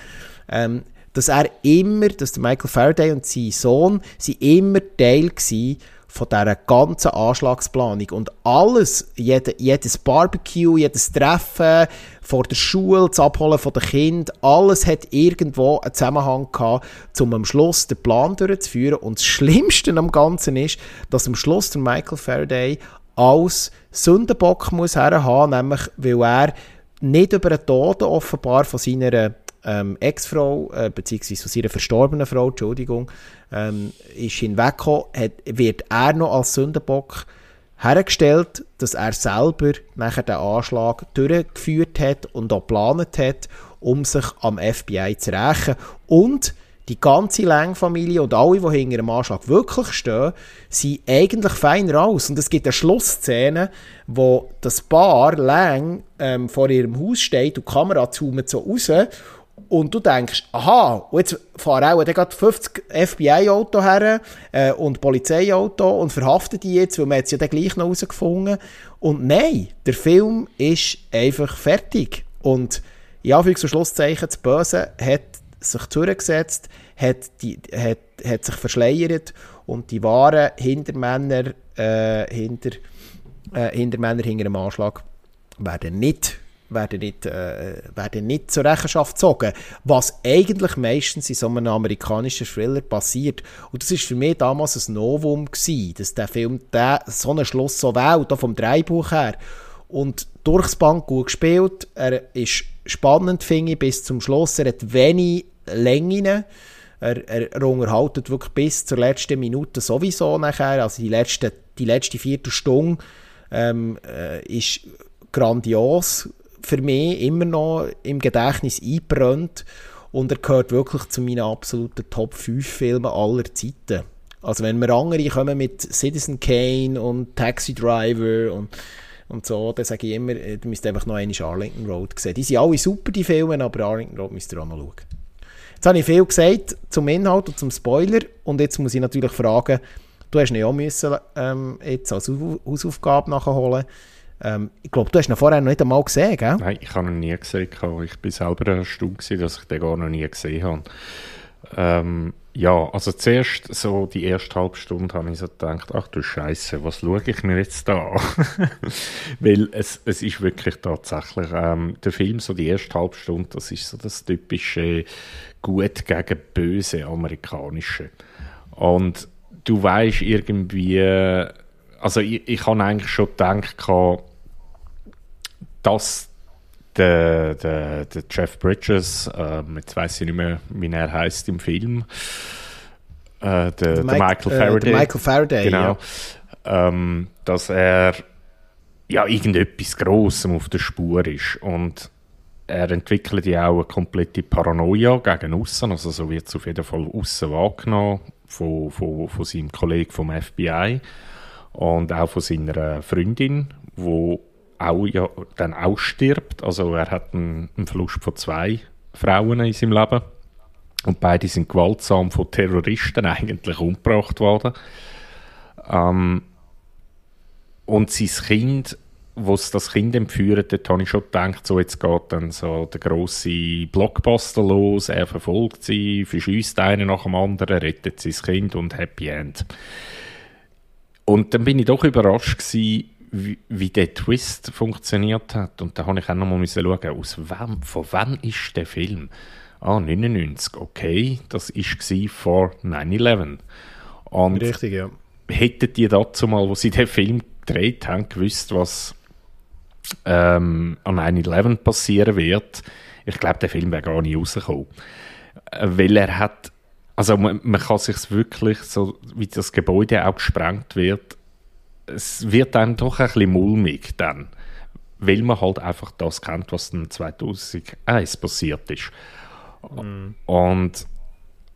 Ähm, dass er immer, dass der Michael Faraday und sein Sohn, sie immer Teil waren von dieser ganzen Anschlagsplanung. Und alles, jede, jedes Barbecue, jedes Treffen vor der Schule, das Abholen von den Kindern, alles hat irgendwo einen Zusammenhang gehabt, um am Schluss den Plan durchzuführen. Und das Schlimmste am Ganzen ist, dass am Schluss der Michael Faraday als Sündenbock muss herhaben, nämlich weil er nicht über den Tod offenbar von seiner ähm, Ex-Frau, äh, beziehungsweise von seiner verstorbenen Frau, Entschuldigung, ähm, ist hinweggekommen, wird er noch als Sündenbock hergestellt, dass er selber nachher den Anschlag durchgeführt hat und auch geplant hat, um sich am FBI zu rächen. Und die ganze Lang-Familie und alle, die hinter dem Anschlag wirklich stehen, sind eigentlich fein raus. Und es gibt eine Schlussszene, wo das Paar Lang ähm, vor ihrem Haus steht und die Kamera zoomt so raus und du denkst, aha, jetzt fahren auch gerade 50 FBI-Auto her äh, und Polizeiauto und verhaften die jetzt, weil man es ja dann gleich noch herausgefunden. Und nein, der Film ist einfach fertig. Und in Anführungs- und Schlusszeichen, das Böse hat sich zurückgesetzt, hat, die, hat, hat sich verschleiert und die wahren Hintermänner, äh, hinter, äh, Hintermänner hinter dem Anschlag werden nicht werden nicht, äh, werden nicht zur Rechenschaft gezogen. Was eigentlich meistens in so einem amerikanischen Thriller passiert. Und das ist für mich damals ein Novum gewesen, dass der Film der, so einen Schluss so wählt, auch vom Dreibuch her. Und durchs Bank gut gespielt. Er ist spannend, finde ich, bis zum Schluss. Er hat wenig Längen. Er, er, unterhaltet wirklich bis zur letzten Minute sowieso nachher. Also die letzte, die letzte Viertelstunde ähm, äh, ist grandios für mich immer noch im Gedächtnis einbrennt und er gehört wirklich zu meinen absoluten Top 5 Filmen aller Zeiten. Also wenn wir andere kommen mit Citizen Kane und Taxi Driver und, und so, dann sage ich immer, ihr müsst einfach noch eine Arlington Road sehen. Die sind alle super, die Filme, aber Arlington Road müsst ihr auch mal schauen. Jetzt habe ich viel gesagt zum Inhalt und zum Spoiler und jetzt muss ich natürlich fragen, du hast ja auch müssen, ähm, jetzt als Hausaufgabe nachholen ähm, ich glaube, du hast ihn vorher noch nicht einmal gesehen, gell? Nein, ich habe ihn nie gesehen. Ich war selber erstaunt, dass ich den gar noch nie gesehen habe. Ähm, ja, also zuerst, so die erste halbe Stunde, habe ich so gedacht, ach du Scheiße, was schaue ich mir jetzt da an? <laughs> Weil es, es ist wirklich tatsächlich, ähm, der Film, so die erste halbe Stunde, das ist so das typische gut gegen böse amerikanische. Und du weißt irgendwie, also ich, ich habe eigentlich schon gedacht, dass der, der, der Jeff Bridges, äh, jetzt weiß ich nicht mehr, wie er heißt im Film, äh, der, der, Mike, Michael Faraday, äh, der Michael Faraday genau, ja. ähm, dass er ja irgendetwas Grossem auf der Spur ist. Und er entwickelt ja auch eine komplette Paranoia gegen außen, also so wird es auf jeden Fall außen wahrgenommen von, von, von seinem Kollegen vom FBI und auch von seiner Freundin, wo auch ja dann auch stirbt. Also er hat einen, einen Verlust von zwei Frauen in seinem Leben und beide sind gewaltsam von Terroristen eigentlich umgebracht worden. Ähm, und sein Kind, wo es das Kind entführt, dort habe ich schon gedacht, so jetzt geht dann so der grosse Blockbuster los, er verfolgt sie, verschießt einen nach dem anderen, rettet sein Kind und Happy End. Und dann bin ich doch überrascht gewesen, wie, wie der Twist funktioniert hat. Und da habe ich auch noch mal schauen, aus wem, von wann ist der Film? Ah, 99, okay, das war vor 9-11. Richtig, ja. Hätten die dazu mal, wo sie den Film gedreht haben, gewusst, was ähm, an 9-11 passieren wird, ich glaube, der Film wäre gar nicht rausgekommen. Äh, weil er hat also man, man kann sich wirklich, so wie das Gebäude auch gesprengt wird, es wird dann doch ein bisschen mulmig dann, weil man halt einfach das kennt, was dann 2001 passiert ist. Mhm. Und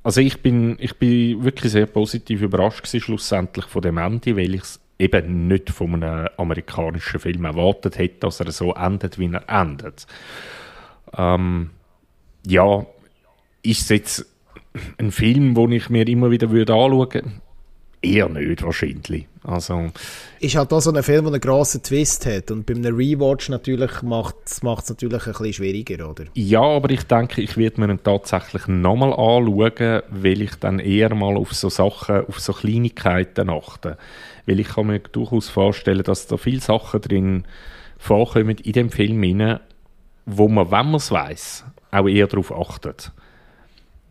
also ich bin, ich bin wirklich sehr positiv überrascht gewesen, schlussendlich von dem Ende, weil ich es eben nicht von einem amerikanischen Film erwartet hätte, dass er so endet, wie er endet. Ähm, ja, ist es jetzt ein Film, den ich mir immer wieder würde anschauen würde? Eher nicht, wahrscheinlich. Also, ist halt auch so ein Film, der einen grossen Twist hat. Und bei einem Rewatch natürlich macht es natürlich ein bisschen schwieriger, oder? Ja, aber ich denke, ich werde mir ihn tatsächlich nochmal anschauen, weil ich dann eher mal auf so Sachen, auf so Kleinigkeiten achte. Weil ich kann mir durchaus vorstellen, dass da viele Sachen drin vorkommen in dem Film rein, wo man, wenn man es weiss, auch eher darauf achtet.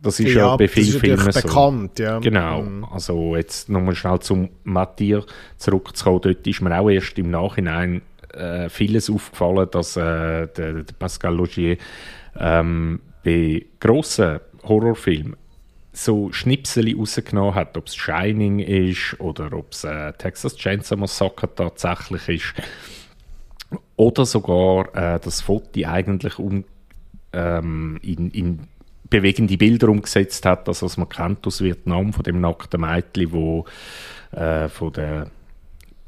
Das ist ja, ja bei vielen Filmen so. bekannt, ja. Genau. Mhm. Also jetzt nochmal schnell zum Mathieu zurückzukommen. Dort ist mir auch erst im Nachhinein äh, vieles aufgefallen, dass äh, der, der, Pascal Logier ähm, bei grossen Horrorfilmen so Schnipsel rausgenommen hat, ob es Shining ist oder ob es äh, Texas Chainsaw Massacre tatsächlich ist. Oder sogar äh, das Foto eigentlich um, ähm, in, in bewegende Bilder umgesetzt hat, das was man kennt aus Vietnam, von dem nackten Mädchen, wo äh, von der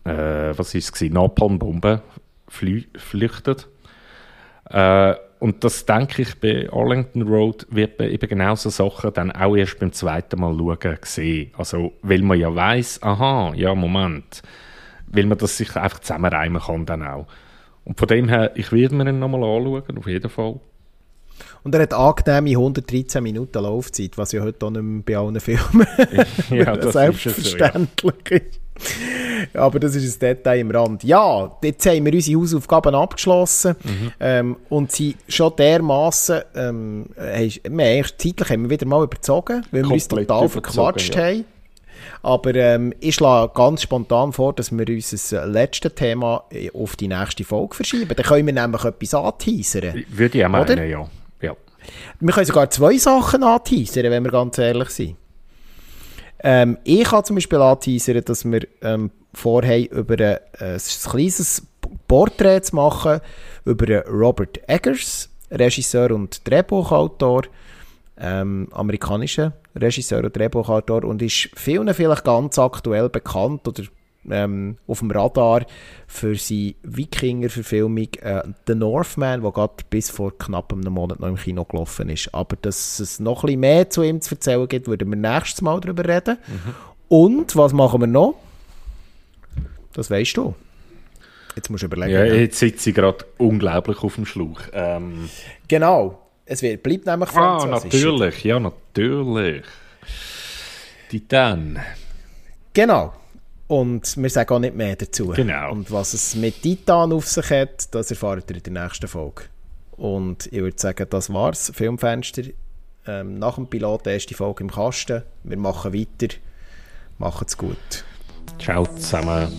äh, was ist es Napalmbombe flü flüchtet. Äh, und das denke ich bei Arlington Road wird man eben genau so Sachen dann auch erst beim zweiten Mal schauen sehen. Also weil man ja weiß, aha, ja Moment, weil man das sich einfach zusammenreimen kann dann auch. Und von dem her, ich werde mir ihn nochmal anschauen, auf jeden Fall. Und er hat angenehme 113 Minuten Laufzeit, was ja heute auch nicht mehr bei allen Filmen <laughs> ja, <laughs> das selbstverständlich ist. So, ja. Aber das ist ein Detail im Rand. Ja, jetzt haben wir unsere Hausaufgaben abgeschlossen mhm. ähm, und sie schon dermaßen, ähm, wir zeitlich haben wir wieder mal überzogen, weil wir uns total verquatscht ja. haben. Aber ähm, ich schlage ganz spontan vor, dass wir unser letztes Thema auf die nächste Folge verschieben. Dann können wir nämlich etwas anteasern. Würde ich auch meinen, ja. Wir können sogar zwei Sachen anteasern, wenn wir ganz ehrlich sind. Ähm, ich kann zum Beispiel anteasern, dass wir ähm, vorhaben, über ein, ein kleines Porträt zu machen über Robert Eggers, Regisseur und Drehbuchautor, ähm, amerikanischer Regisseur und Drehbuchautor und ist vielen vielleicht ganz aktuell bekannt oder ähm, auf dem Radar für seine Wikinger-Verfilmung äh, The Northman, die gerade bis vor knapp einem Monat noch im Kino gelaufen ist. Aber dass es noch ein bisschen mehr zu ihm zu erzählen gibt, würden wir nächstes Mal darüber reden. Mhm. Und was machen wir noch? Das weißt du. Jetzt musst du überlegen. Ja, jetzt sitze ich gerade unglaublich auf dem Schlauch. Ähm. Genau. Es wird, bleibt nämlich Französisch. Ah, natürlich. Ja, natürlich. Titan. Genau. Und wir sagen auch nicht mehr dazu. Genau. Und was es mit Titan auf sich hat, das erfahrt ihr in der nächsten Folge. Und ich würde sagen, das war's. Filmfenster. Ähm, nach dem Pilot erste Folge im Kasten. Wir machen weiter. Macht's gut. Ciao zusammen.